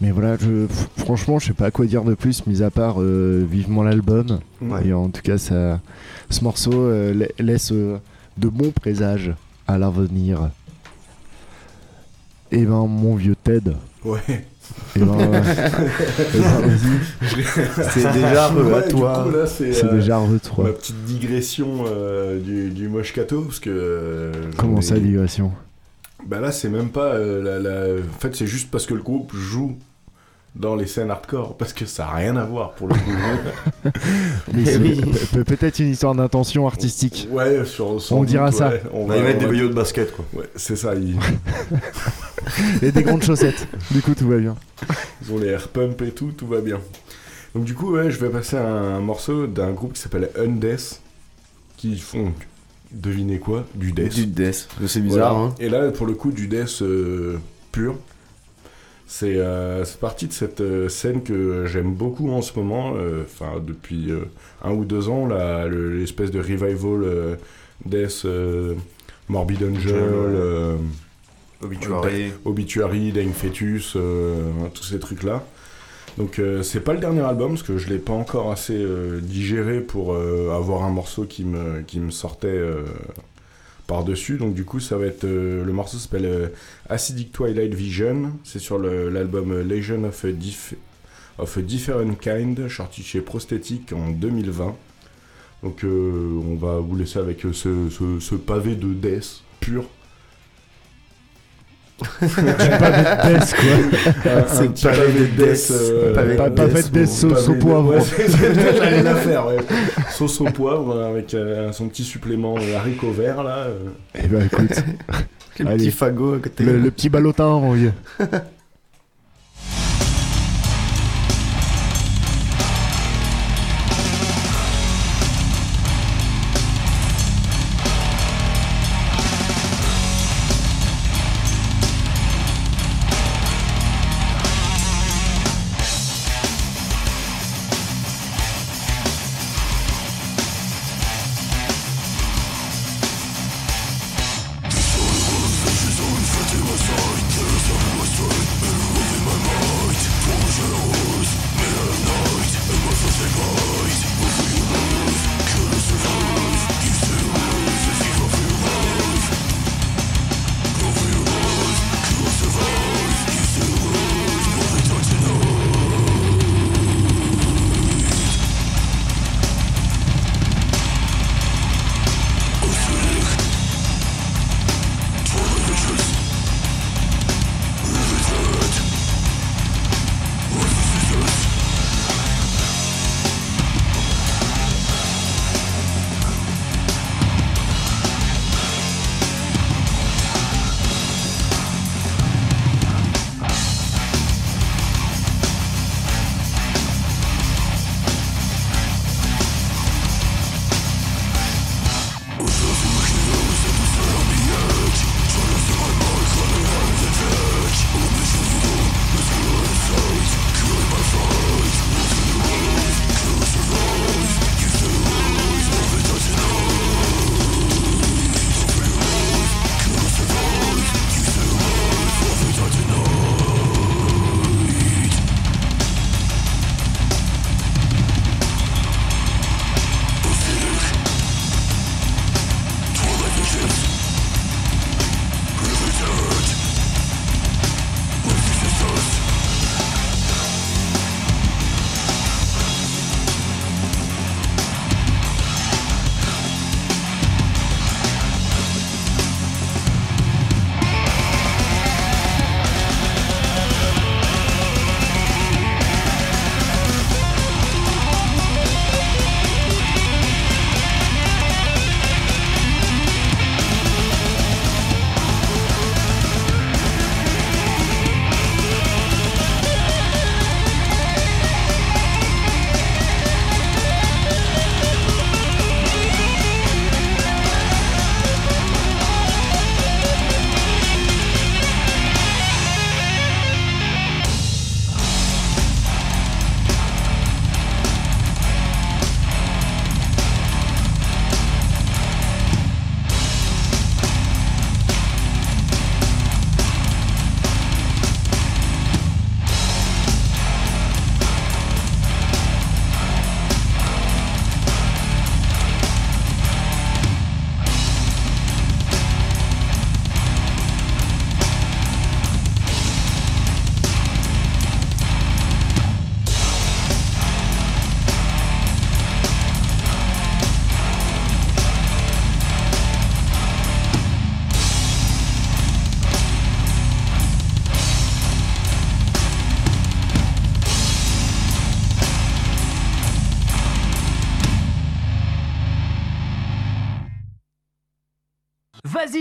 Mais voilà, je, franchement, je sais pas quoi dire de plus, mis à part euh, vivement l'album. Ouais. Et en tout cas, ça, ce morceau euh, la- laisse euh, de bons présages à l'avenir. Et ben, mon vieux Ted. Ouais. Et ben, euh, *laughs* C'est déjà à Ouais, du toi. c'est euh, déjà ma petite digression euh, du, du Moche parce que. euh, Comment ça, digression? Bah là, c'est même pas. la, la- En fait, c'est juste parce que le groupe joue dans les scènes hardcore, parce que ça a rien à voir pour le coup. *laughs* Mais Eh c'est oui. pe- pe- peut-être une histoire d'intention artistique. ouais, sur, On doute, dira ça. ouais, on va- mettent on des maillots de basket, quoi. Ouais, c'est ça, ils, *laughs* Et des grandes chaussettes. Du coup, tout va bien. ils ont les air pump et tout, tout va bien. Donc, du coup, ouais, je vais passer un, un morceau d'un groupe qui s'appelle Undeath, qui font, devinez quoi, du death. Du death. C'est bizarre, Voilà. hein. Et là, pour le coup, du death euh, pur. C'est euh, c'est partie de cette euh, scène que j'aime beaucoup en ce moment, euh, enfin depuis euh, un ou deux ans, l'espèce de revival death, Morbid Angel, Obituary. Obituary, Dying Fetus, euh, tous ces trucs-là. Donc c'est pas le dernier album parce que je l'ai pas encore assez digéré pour avoir un morceau qui me, qui me sortait par-dessus. Donc du coup ça va être... euh, le morceau s'appelle euh, Acidic Twilight Vision. C'est sur l'album euh, Legion of a, Different Kind, sorti chez Prosthetic en 2020. Donc on va vous laisser avec ce, ce- ce pavé de death pur. Pas de death, quoi. Un petit pavé de death, euh, pavé de sauce pavé au de- poivre. À faire, ouais. Sauce au poivre *laughs* avec euh, son petit supplément euh, haricot vert là. euh. Eh ben, écoute, *laughs* Le Allez. petit fagot à côté. le, le petit ballotin, mon *laughs*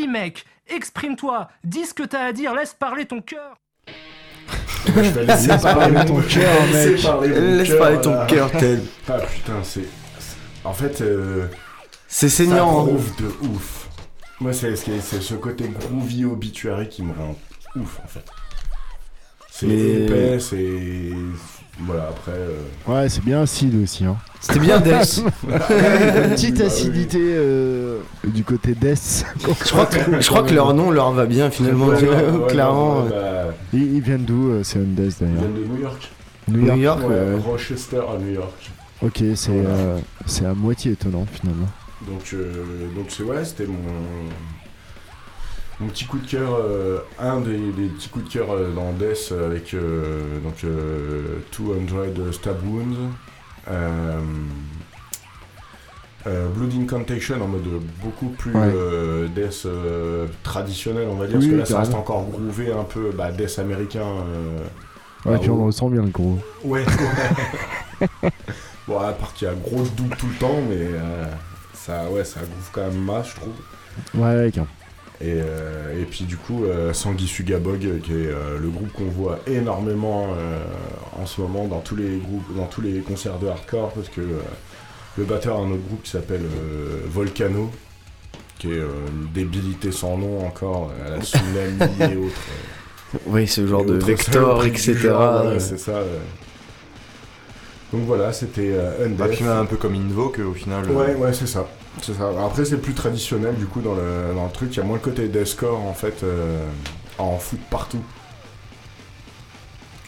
mec, exprime-toi, dis ce que t'as à dire, laisse parler ton cœur. Je vais *laughs* laisser Laisse parler ton cœur, mec. parler mon Laisse parler ton cœur, Ted. Ah putain, c'est. En fait, euh, C'est ça saignant. groove de ouf. Moi, c'est ce côté groovy obituary qui me rend ouf en fait. C'est Mais- épais, c'est. Voilà, après. euh, Ouais, c'est bien acide aussi. Hein. C'était bien Death. *laughs* Une petite Bah acidité euh, du côté Death. *laughs* Je crois que, je crois que leur nom leur va bien finalement. ouais, tu vois, ouais, ouais, clairement. ouais, bah, Ils, ils viennent d'où euh, C'est Undead ils d'ailleurs viennent de New York. New York. New York, Ouais, ouais. Rochester à New York. Ok, c'est Voilà. euh, c'est à moitié étonnant finalement. Donc, euh, donc c'est ouais, c'était mon mon petit coup de cœur, euh, un des, des petits coups de cœur euh, dans Death avec euh, donc euh, 200 Stab Wounds, euh, euh, Blood Incantation en mode beaucoup plus Ouais. euh, Death euh, traditionnel on va dire, Oui, parce que là ça reste encore groové un peu bah, Death américain. euh, Ouais, Ah, puis on le ressent bien le gros. Ouais, *laughs* ouais. bon, à part qu'il y a gros doute tout le temps, mais euh, ça, ouais, ça groove quand même masse, je trouve. Ouais, ouais. Et, euh, et puis du coup, euh, Sanguisuga Bog, qui est euh, le groupe qu'on voit énormément euh, en ce moment dans tous les groupes, dans tous les concerts de hardcore, parce que euh, le batteur a un autre groupe qui s'appelle euh, Volcano, qui est euh, une débilité sans nom encore, à la tsunami et *laughs* autres. euh, Oui, ce genre de vector, *laughs* etc. ouais, euh. c'est ça. euh. Donc voilà, c'était euh, Undeath. Bah, un peu comme Invoke au final. euh, Ouais, ouais, c'est ça. C'est ça. Après, c'est plus traditionnel du coup dans le, dans le truc. Il y a moins le côté deathcore en fait euh, en foot partout.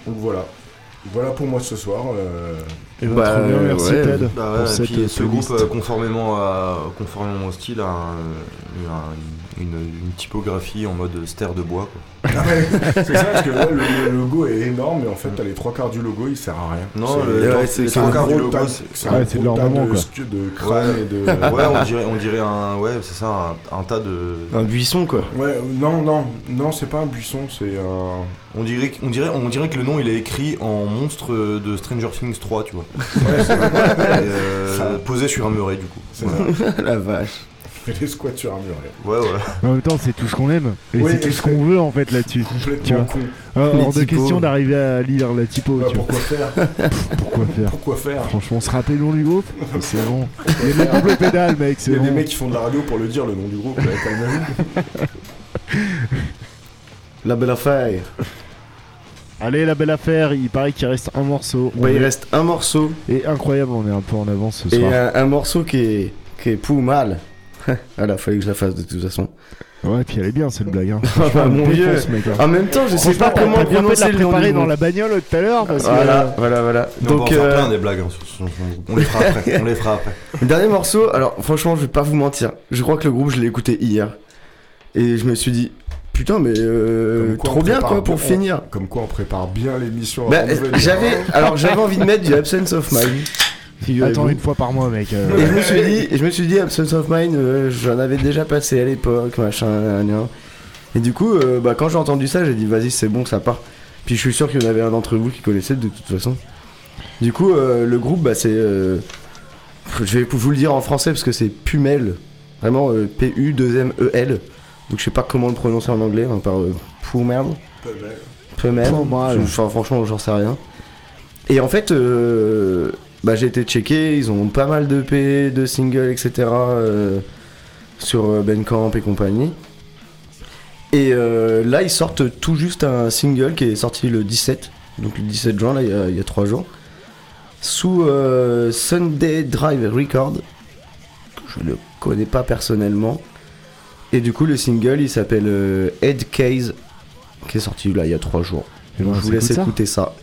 Donc voilà. Voilà pour moi ce soir. euh, Et bah, Bah, trop bien, merci ouais. Ted Bah ouais, pour et cette puis ce groupe, playlist. euh, conformément, à, conformément au style, a un- un- une, une typographie en mode stère de bois. Quoi. Ah ouais, *laughs* c'est ça parce que ouais, le, le logo est énorme, mais en fait, t'as les trois quarts du logo, il sert à rien. Non, C'est- le, ouais, les c'est- trois c'est quarts un du logo, tas- c'est- c'est Ouais, un c'est de crânes et de. Ouais, on dirait, on dirait un, ouais, c'est ça, un, un tas de. Un buisson quoi. Ouais, non, non, non, c'est pas un buisson, c'est un. On dirait, que- on dirait, on dirait que le nom il est écrit en monstre de Stranger Things 3, tu vois. Ouais, c'est Et, euh, Ça. posé sur un muret du coup. c'est *laughs* La vache. Ça. Les squats sur un muret. Ouais, ouais. Mais en même temps, c'est tout ce qu'on aime. Et Oui, c'est tout et ce qu'on veut en fait là-dessus. Tu Complètement vois. con. Euh, hors de question d'arriver à lire la typo. Ouais, tu vois. pourquoi faire Pourquoi faire Pourquoi faire Franchement, se rappeler le nom du groupe *laughs* C'est bon. Il y a des double pédales, mec, Il y a des mecs qui font de la radio pour le dire, le nom du groupe, ouais, calmez-vous. *laughs* La belle affaire. Allez, la belle affaire, il paraît qu'il reste un morceau. Ouais, il est- reste un morceau. Et incroyable, on est un peu en avance ce Et soir. un, un morceau qui est, qui est pou mal. *laughs* ah là, fallait que je la fasse de toute façon. Ouais, puis elle est bien cette *laughs* blague. Hein. Ah, Franchement, mon mec, hein. En même temps, je sais pas comment prononcer la le nom préparer du dans la bagnole tout à l'heure que. Voilà, voilà, voilà. On Donc, faire euh, plein des blagues hein, sur sur- sur le groupe. On les fera après. On les fera après. *laughs* Dernier morceau, alors franchement, je vais pas vous mentir. Je crois que le groupe, je l'ai écouté hier. Et je me suis dit, putain, mais euh, quoi, trop on bien quoi pour bien- finir. Comme quoi on prépare bien l'émission. Bah, j'avais, alors j'avais envie de mettre du Absence of Mind. Attends une fois par mois, mec. euh. Et je me suis dit, je me suis dit, Absence of Mind, euh, j'en avais déjà passé à l'époque, machin, nan. Et du coup, euh, bah, quand j'ai entendu ça, j'ai dit, vas-y, c'est bon, ça part. Puis je suis sûr qu'il y en avait un d'entre vous qui connaissait de toute façon. Du coup, euh, le groupe, bah, c'est. euh, je vais vous le dire en français parce que c'est Pumel. Vraiment, euh, P-U-2-M-E-L. Donc je sais pas comment le prononcer en anglais, hein, par euh, Pumel. Pumel. Pumel. Enfin, franchement, j'en sais rien. Et en fait, euh, bah, j'ai été checké, ils ont pas mal de P, de singles, etc. euh, sur euh, Bandcamp et compagnie. Et euh, là, ils sortent tout juste un single qui est sorti le 17, donc le 17 juin, là, il y a- il y, a 3 jours, sous euh, Sunday Drive Record, que je ne connais pas personnellement. Et du coup, le single, il s'appelle euh, Head Case, qui est sorti là, il y a 3 jours. Et Donc ben, je vous laisse écouter ça.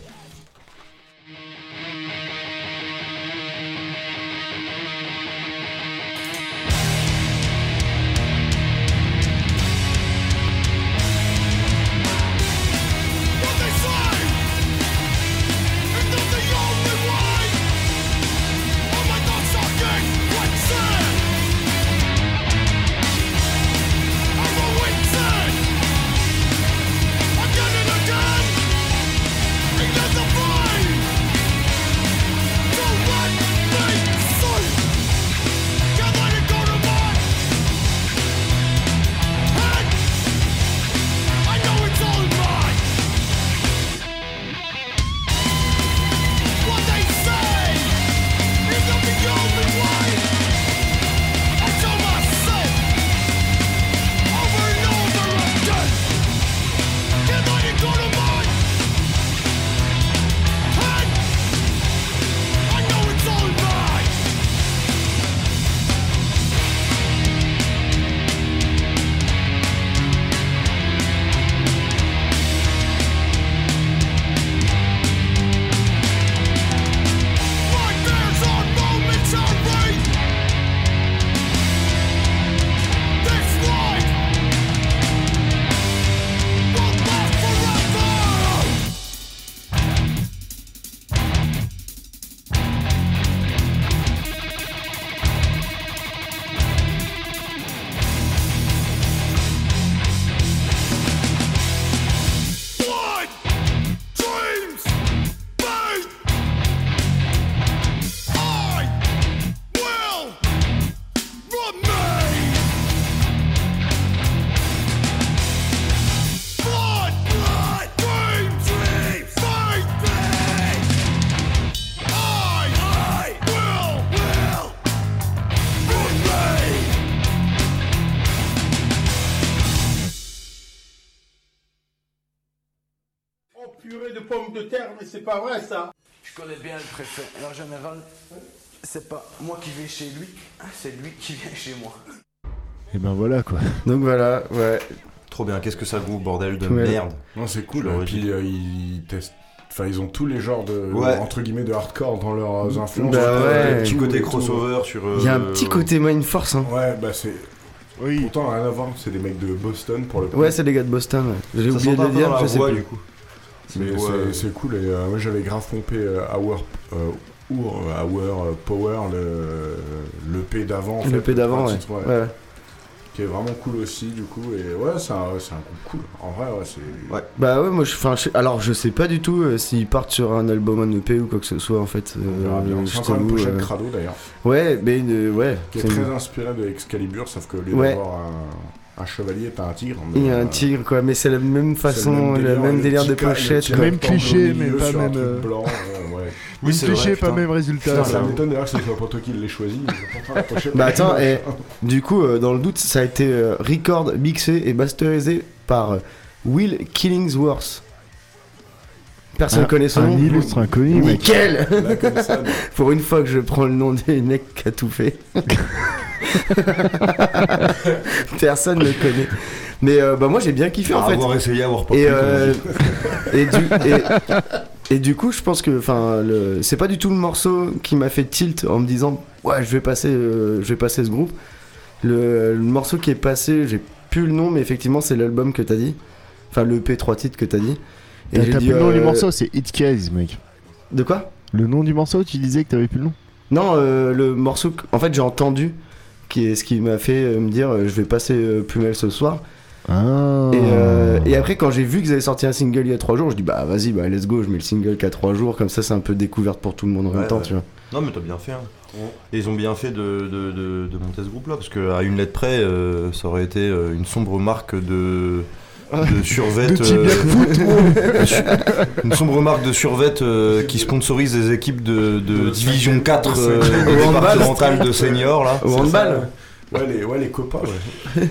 Pommes de terre, mais c'est pas vrai ça Je connais bien le préfet. Et en général, c'est pas moi qui vais chez lui, c'est lui qui vient chez moi. Et ben voilà quoi. Donc voilà, ouais. Trop bien, qu'est-ce que ça groove, bordel de Ouais. merde? Non, c'est cool. Et puis euh, ils testent. Enfin, ils ont tous les genres de Ouais. entre guillemets de hardcore dans leurs influences. Bah ouais. Petit côté crossover sur. Il y a un euh, petit côté Mind Force. Hein. Ouais, bah c'est. Oui. Pourtant, rien à voir. C'est des mecs de Boston pour le coup. Ouais, c'est les gars de Boston. ouais. J'ai Ça oublié de s'entend le un peu dire, dans la je sais voix, plus. du coup. Mais c'est- euh, c'est cool. Et euh, moi, j'avais grave pompé euh, Hour, euh, Hour, euh, euh, Power, le, le P d'avant. Le fait, P d'avant, ouais. Qui est vraiment cool aussi, du coup. Et ouais, c'est un, c'est un groupe cool. En vrai, ouais, c'est. Ouais. Bah ouais, moi je. Enfin, je- alors je sais pas du tout euh, s'ils partent sur un album en EP ou quoi que ce soit en fait. On verra bien. euh, C'est une pochette euh, crado d'ailleurs. Ouais, mais euh, ouais. Qui est très une- inspiré de Excalibur, sauf que lieu Ouais. d'avoir un, un chevalier, t'as un tigre. Il y a un euh, tigre quoi, mais c'est la même façon, le même délire de pochette. Même cliché, mais pas même, euh, blanc, euh. Même cliché, vrai, pas putain. même résultat. Putain, ça ça. m'étonne d'ailleurs que ce soit pas toi qui l'ai choisi. Bah attends, et du coup, euh, dans le doute, ça a été euh, record, mixé et masterisé par euh, Will Killingsworth. Personne Un- connaît son un nom. illustre inconnu, mec. Nickel Là, comme ça, mais- Pour une fois que je prends le nom des mecs qui a tout fait. *laughs* Personne ne le connaît. Mais euh, bah moi j'ai bien kiffé en fait. avoir essayé, avoir pas Et, euh, et, du, *laughs* et, et du coup, je pense que enfin, le- c'est pas du tout le morceau qui m'a fait tilt en me disant ouais, je vais passer, euh, je vais passer ce groupe. Le, le morceau qui est passé, j'ai plus le nom, mais effectivement, c'est l'album que t'as dit. Enfin, le P3 titre que t'as dit. T'as plus le nom du euh, morceau, c'est Hit Case, mec. De quoi? Le nom du morceau, tu disais que t'avais plus le nom? Non, euh, le morceau, que- en fait, j'ai entendu, qui est ce qui m'a fait euh, me dire je vais passer euh, Pumel ce soir. Ah. Et, euh, et après, quand j'ai vu qu'ils avaient sorti un single il y a 3 jours, je dis bah vas-y, bah let's go, je mets le single qu'à 3 jours, comme ça c'est un peu découverte pour tout le monde en même temps, ouais. tu vois. Non, mais t'as bien fait. hein. Et ils ont bien fait de, de, de, de monter ce groupe-là, parce qu'à une lettre près, euh, ça aurait été une sombre marque de. De *laughs* De de *laughs* de su- *laughs* une sombre marque de survêt euh, qui sponsorise des équipes de, de division 4 euh, handball. départementale de seniors là. Au handball. Ouais, les, ouais, les copains, ouais.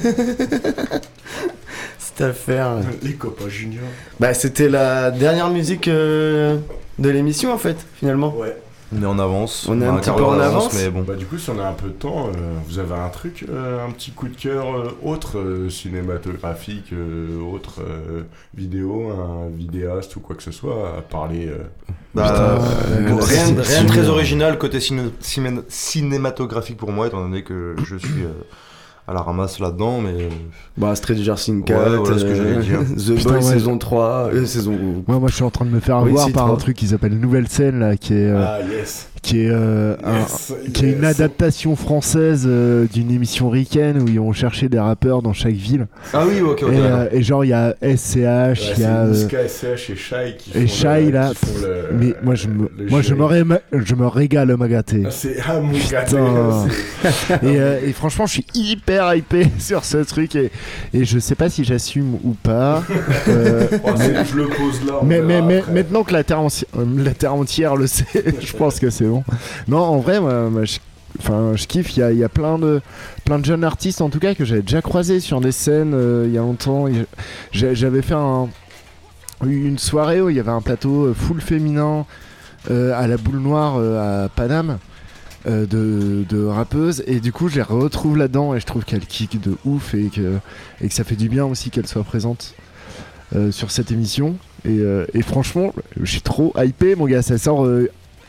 Cette affaire. les copains juniors. Bah, c'était la dernière musique euh, de l'émission en fait, finalement. Ouais. On est en avance. On est un petit peu en avance. mais bon. Bah, du coup, si on a un peu de temps, euh, vous avez un truc, euh, un petit coup de cœur euh, autre, euh, cinématographique, euh, autre euh, vidéo, un vidéaste ou quoi que ce soit à parler. euh, Bah, bon, euh, rien, de très original côté ciné- ciné- cinématographique pour moi, étant donné que je suis euh, à la ramasse là-dedans, mais euh, Bah, Stranger Things Ouais, 4, voilà ce que j'allais dire. *laughs* The Putain, Boys ouais. saison 3, euh, saison. Moi, moi, je suis en train de me faire Oui, avoir par un truc qui s'appelle Nouvelle Scène, là, qui est, euh, Ah, yes. Qui est, euh, un- Yes, qui est une adaptation française euh, d'une émission ricaine où ils ont cherché des rappeurs dans chaque ville. Ah oui, ok, ok. et, euh, et genre, il y a SCH, il y a. Niska, SCH et Shai qui font et le- Shai, là, qui font le- mais moi, je me, moi, je me, réma- je me régale, ma gâté. Ah, c'est ah mon *laughs* *laughs* Et, et franchement, je suis hyper hypé *laughs* sur ce truc et, et je sais pas si j'assume ou pas. Oh, je le pose là. mais, maintenant que la terre, enti- euh, la terre entière le sait, je pense que c'est Non, en vrai, moi, je, enfin, je kiffe. Il y a, plein, de, plein de jeunes artistes, en tout cas, que j'avais déjà croisés sur des scènes euh, il y a longtemps. J'avais fait un- une soirée où il y avait un plateau euh, full féminin euh, à la boule noire à Paname. de, de rappeuses et du coup je les retrouve là-dedans et je trouve qu'elle kick de ouf et que, ça fait du bien aussi qu'elle soit présente sur cette émission et, et franchement je suis trop hypé mon gars ça sort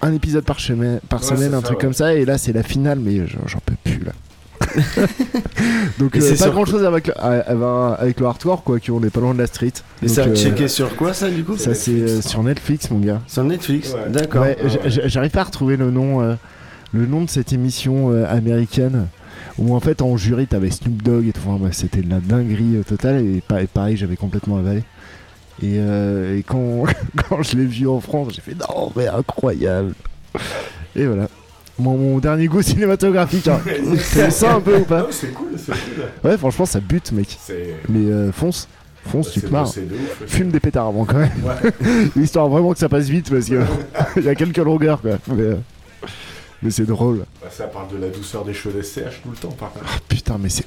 un épisode par semaine, par Ouais, semaine un ça, truc ouais. comme ça et là c'est la finale mais j'en peux plus là *laughs* donc euh, c'est pas grand chose avec, le- avec, avec le hardcore quoi qu'on est pas loin de la street Et Donc, ça a euh, checké sur quoi ça du coup? ça c'est euh, sur Netflix mon gars Sur Netflix Ouais. D'accord. Ouais, Ah ouais. j'arrive pas à retrouver le nom, euh, le nom de cette émission euh, américaine où en fait en jury t'avais Snoop Dogg et tout. Enfin, bah, c'était de la dinguerie euh, totale et pareil j'avais complètement avalé. Et, euh, et quand, *laughs* quand je l'ai vu en France, j'ai fait non mais incroyable. Et voilà. Mon, mon dernier goût cinématographique. Hein. *laughs* C'est ça un peu ou pas c'est cool, c'est cool. Ouais franchement ça bute mec. Mais euh, fonce, fonce tu c'est- te marres. Fume des pétards avant quand même. Ouais. *laughs* Histoire vraiment que ça passe vite parce que il y a quelques longueurs quoi. Mais, euh, mais c'est drôle. Bah, ça parle de la douceur des cheveux des CH tout le temps, par contre. Putain, mais c'est.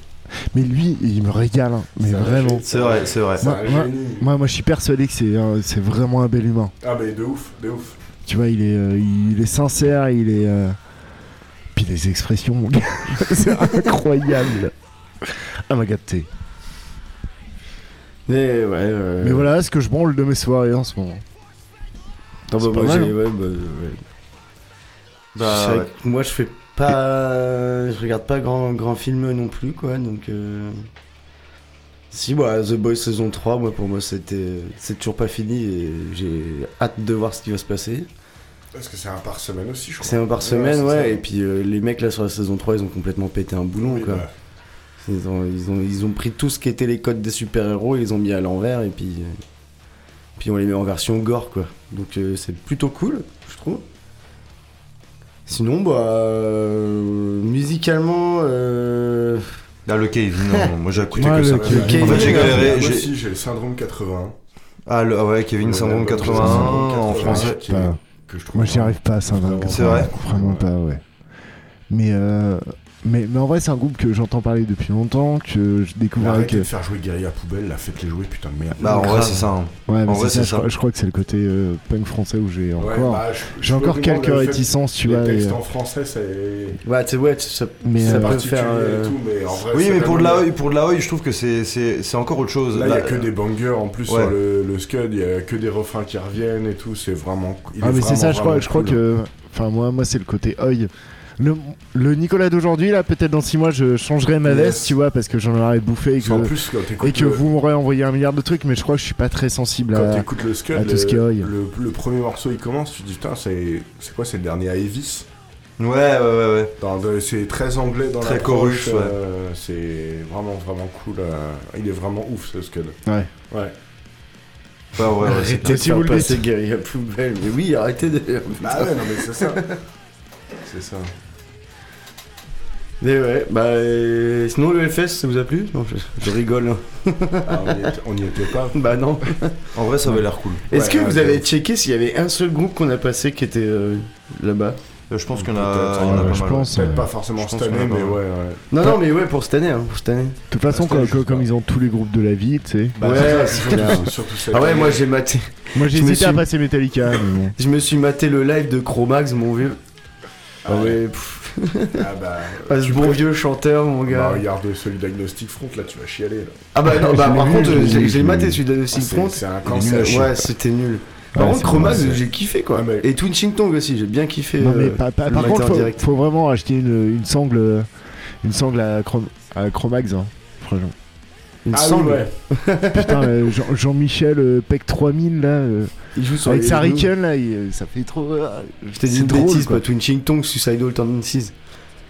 Mais lui, il me régale, hein. mais vraiment. C'est vrai, c'est vrai. Moi, moi, génie. moi, moi, je suis persuadé que c'est vraiment un bel humain. Ah, mais de ouf, de ouf. Tu vois, il est, euh, il est sincère, il est. euh, Puis les expressions, mon gars, *laughs* c'est incroyable. Ah, m'a gâté. Mais ouais, ouais. Mais voilà ce que je branle de mes soirées en ce moment. Non, bah, pas moi, mal, j'ai- hein. ouais, bah, ouais. Bah, ouais. moi, je fais pas. Je regarde pas grand, grand film non plus, quoi. Donc. euh, Si, bah, The Boys saison 3, moi, pour moi, c'était. C'est toujours pas fini et j'ai hâte de voir ce qui va se passer. Parce que c'est un par semaine aussi, je crois. C'est un par semaine, ouais. Et puis euh, les mecs là sur la saison 3, ils ont complètement pété un boulon, Oui, quoi. bah, Ils, ont, ils, ont, ils ont pris tout ce qui était les codes des super-héros, ils les ont mis à l'envers et puis. euh, Puis on les met en version gore, quoi. Donc euh, c'est plutôt cool, je trouve. Sinon, bah. euh, musicalement. euh, Ah, le Kevin, non, *laughs* moi j'ai écouté Ouais, que le ça. Kevin. En fait, j'ai galéré. Moi j'ai- aussi, j'ai le syndrome 81. Ah, le, ah ouais, Kevin Le Syndrome album 81 Syndrome en 81, français. qui- Pas- que je trouve Moi, j'y arrive pas à ça. C'est vrai Vraiment pas, ouais. Mais, euh, mais, mais en vrai, c'est un groupe que j'entends parler depuis longtemps, que je découvre avec. Arrêtez de faire jouer Guerilla Poubelle, là, faites-les jouer, putain de merde. Bah, en vrai, c'est ça. hein. Ouais, mais en vrai, c'est ça, je, ça. crois, je crois que c'est le côté euh, punk français où j'ai Ouais, encore. bah, j'ai encore quelques réticences, tu les vois. textes et, euh, en français, c'est. Ouais, tu sais, ouais, ça, Mais, ça euh, peut faire. euh, et tout, mais en vrai, Oui, mais pour de la Oi, pour de la Oi, je trouve que c'est c'est c'est encore autre chose. Là, il y a que des bangers en plus Ouais. sur le, le Scud, il y a que des refrains qui reviennent et tout, c'est vraiment. il Ah, mais c'est ça, je crois, que. Enfin, moi, moi c'est le côté œil. Le, le Nicolas d'aujourd'hui, là, peut-être dans 6 mois, je changerai ma Yes. veste, tu vois, parce que j'en aurais bouffé et que, plus, quand t'écoutes et que le- vous m'aurez envoyé un milliard de trucs, mais je crois que je suis pas très sensible Quand à. le Scud, à tout ce qui est le, oi. le, le premier morceau il commence, tu te dis putain, c'est c'est quoi, c'est le dernier Avis Ouais, ouais, ouais, ouais. Le- C'est très anglais dans Très l'approche, chorus, ouais. euh, c'est vraiment, vraiment cool. euh, il est vraiment ouf ce Scud. Ouais. Ouais. Ouais, ouais, ouais, c'est Arrêtez de Si vous faire le passer dites. Guerilla Poubelle. Mais oui, arrêtez de. Bah ouais, non mais c'est ça. *laughs* c'est ça. Mais ouais, bah. euh, Sinon, le FS, ça vous a plu? Non, je, je rigole. hein. Ah, on, y était, on y était pas. Bah non. En vrai, ça avait l'air cool. Est-ce Ouais, que vous avez checké s'il y avait un seul groupe qu'on a passé qui était euh, là-bas? Euh, Je pense qu'il y en Peut-être, a, il y en a pas je mal. pense. Peut-être pas forcément je pense cette qu'on année, mais ouais, ouais. Non, non, mais ouais, pour cette année, hein, pour cette année. De toute façon, Parce que comme, je sais comme pas. ils ont tous les groupes de la vie, tu sais. Bah, Ouais, c'est c'est surtout- clair. surtout cette Ah ouais, année. moi j'ai maté. Moi, j'ai hésité à passer Metallica, mais bon. Je me suis maté le live de Chromax, mon vieux. Ah ouais, pff, Ah bah. *laughs* ah, ce bon vieux chanteur, mon Bah, gars. regarde celui d'Agnostic Front, là tu vas chialer. Là. Ah bah non, bah *laughs* par contre, j'ai maté celui de Ah, Front. C'est un cancer. Ouais, c'était nul. Par Ouais, contre, Chromax, j'ai kiffé quoi. Ouais, mais- Et Twinching Tongue aussi, j'ai bien kiffé. Non, mais euh, pa- pa- le par contre, faut, direct. faut vraiment acheter une, une sangle, euh, une sangle à, Chrom- à Chromax. Hein, franchement. Ah oui, sangle. ouais. *laughs* Putain, euh, Jean- Jean-Michel euh, Pec 3000 là, euh, Il joue sur avec sa. Riken là, il- euh, ça fait trop. euh, Je t'ai dit c'est une drôle, bêtise, quoi. pas Twinching Tongue, Suicidal Tendencies.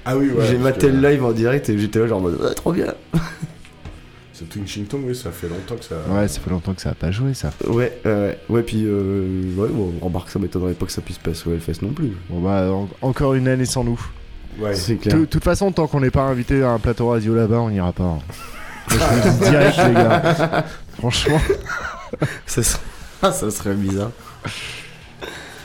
Ah oui, ouais. j'ai maté le live en direct et j'étais là genre en mode ah, trop bien. *laughs* Ce Twinching Tongue, oui, ça fait longtemps que ça. Ouais, ça fait longtemps que ça a pas joué ça. Ouais, euh, ouais, puis euh, ouais, bon, remarque, ça m'étonnerait pas que ça puisse passer au Hellfest non plus. Bon bah, en- encore une année sans nous. Ouais. C'est clair. De toute façon, tant qu'on n'est pas invité à un plateau radio là-bas, on n'ira pas. hein. Je vous dis direct, les gars. *laughs* Franchement, ça, serait... *laughs* ça serait bizarre.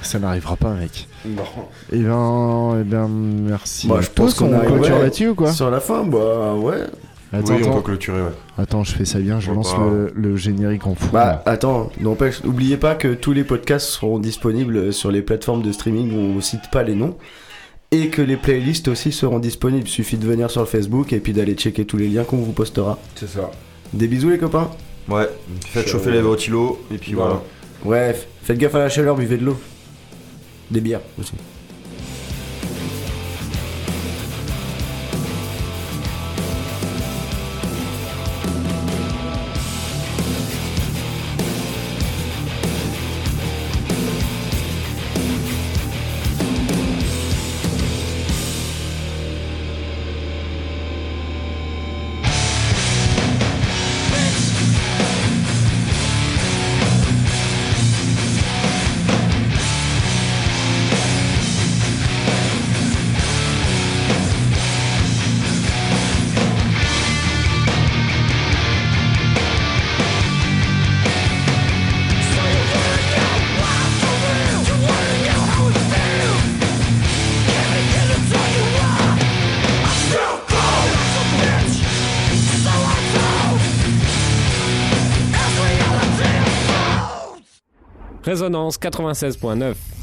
ça n'arrivera pas, mec. Non. Et ben, eh ben merci. Bah, je pense qu'on on arrive, clôture ouais. là-dessus ou quoi Sur la fin, bah ouais. Attends, oui, on attends. peut clôturer, ouais. Attends, je fais ça bien, je lance le, le générique en fou. Bah attends, n'empêche, n'oubliez pas que tous les podcasts seront disponibles sur les plateformes de streaming où on cite pas les noms. Et que les playlists aussi seront disponibles. Il suffit de venir sur le Facebook et puis d'aller checker tous les liens qu'on vous postera. C'est ça. Des bisous les copains. Ouais, faites chauffer les ventilos, et puis voilà. Ouais, f- faites gaffe à la chaleur, buvez de l'eau. Des bières aussi. Résonance 96.9.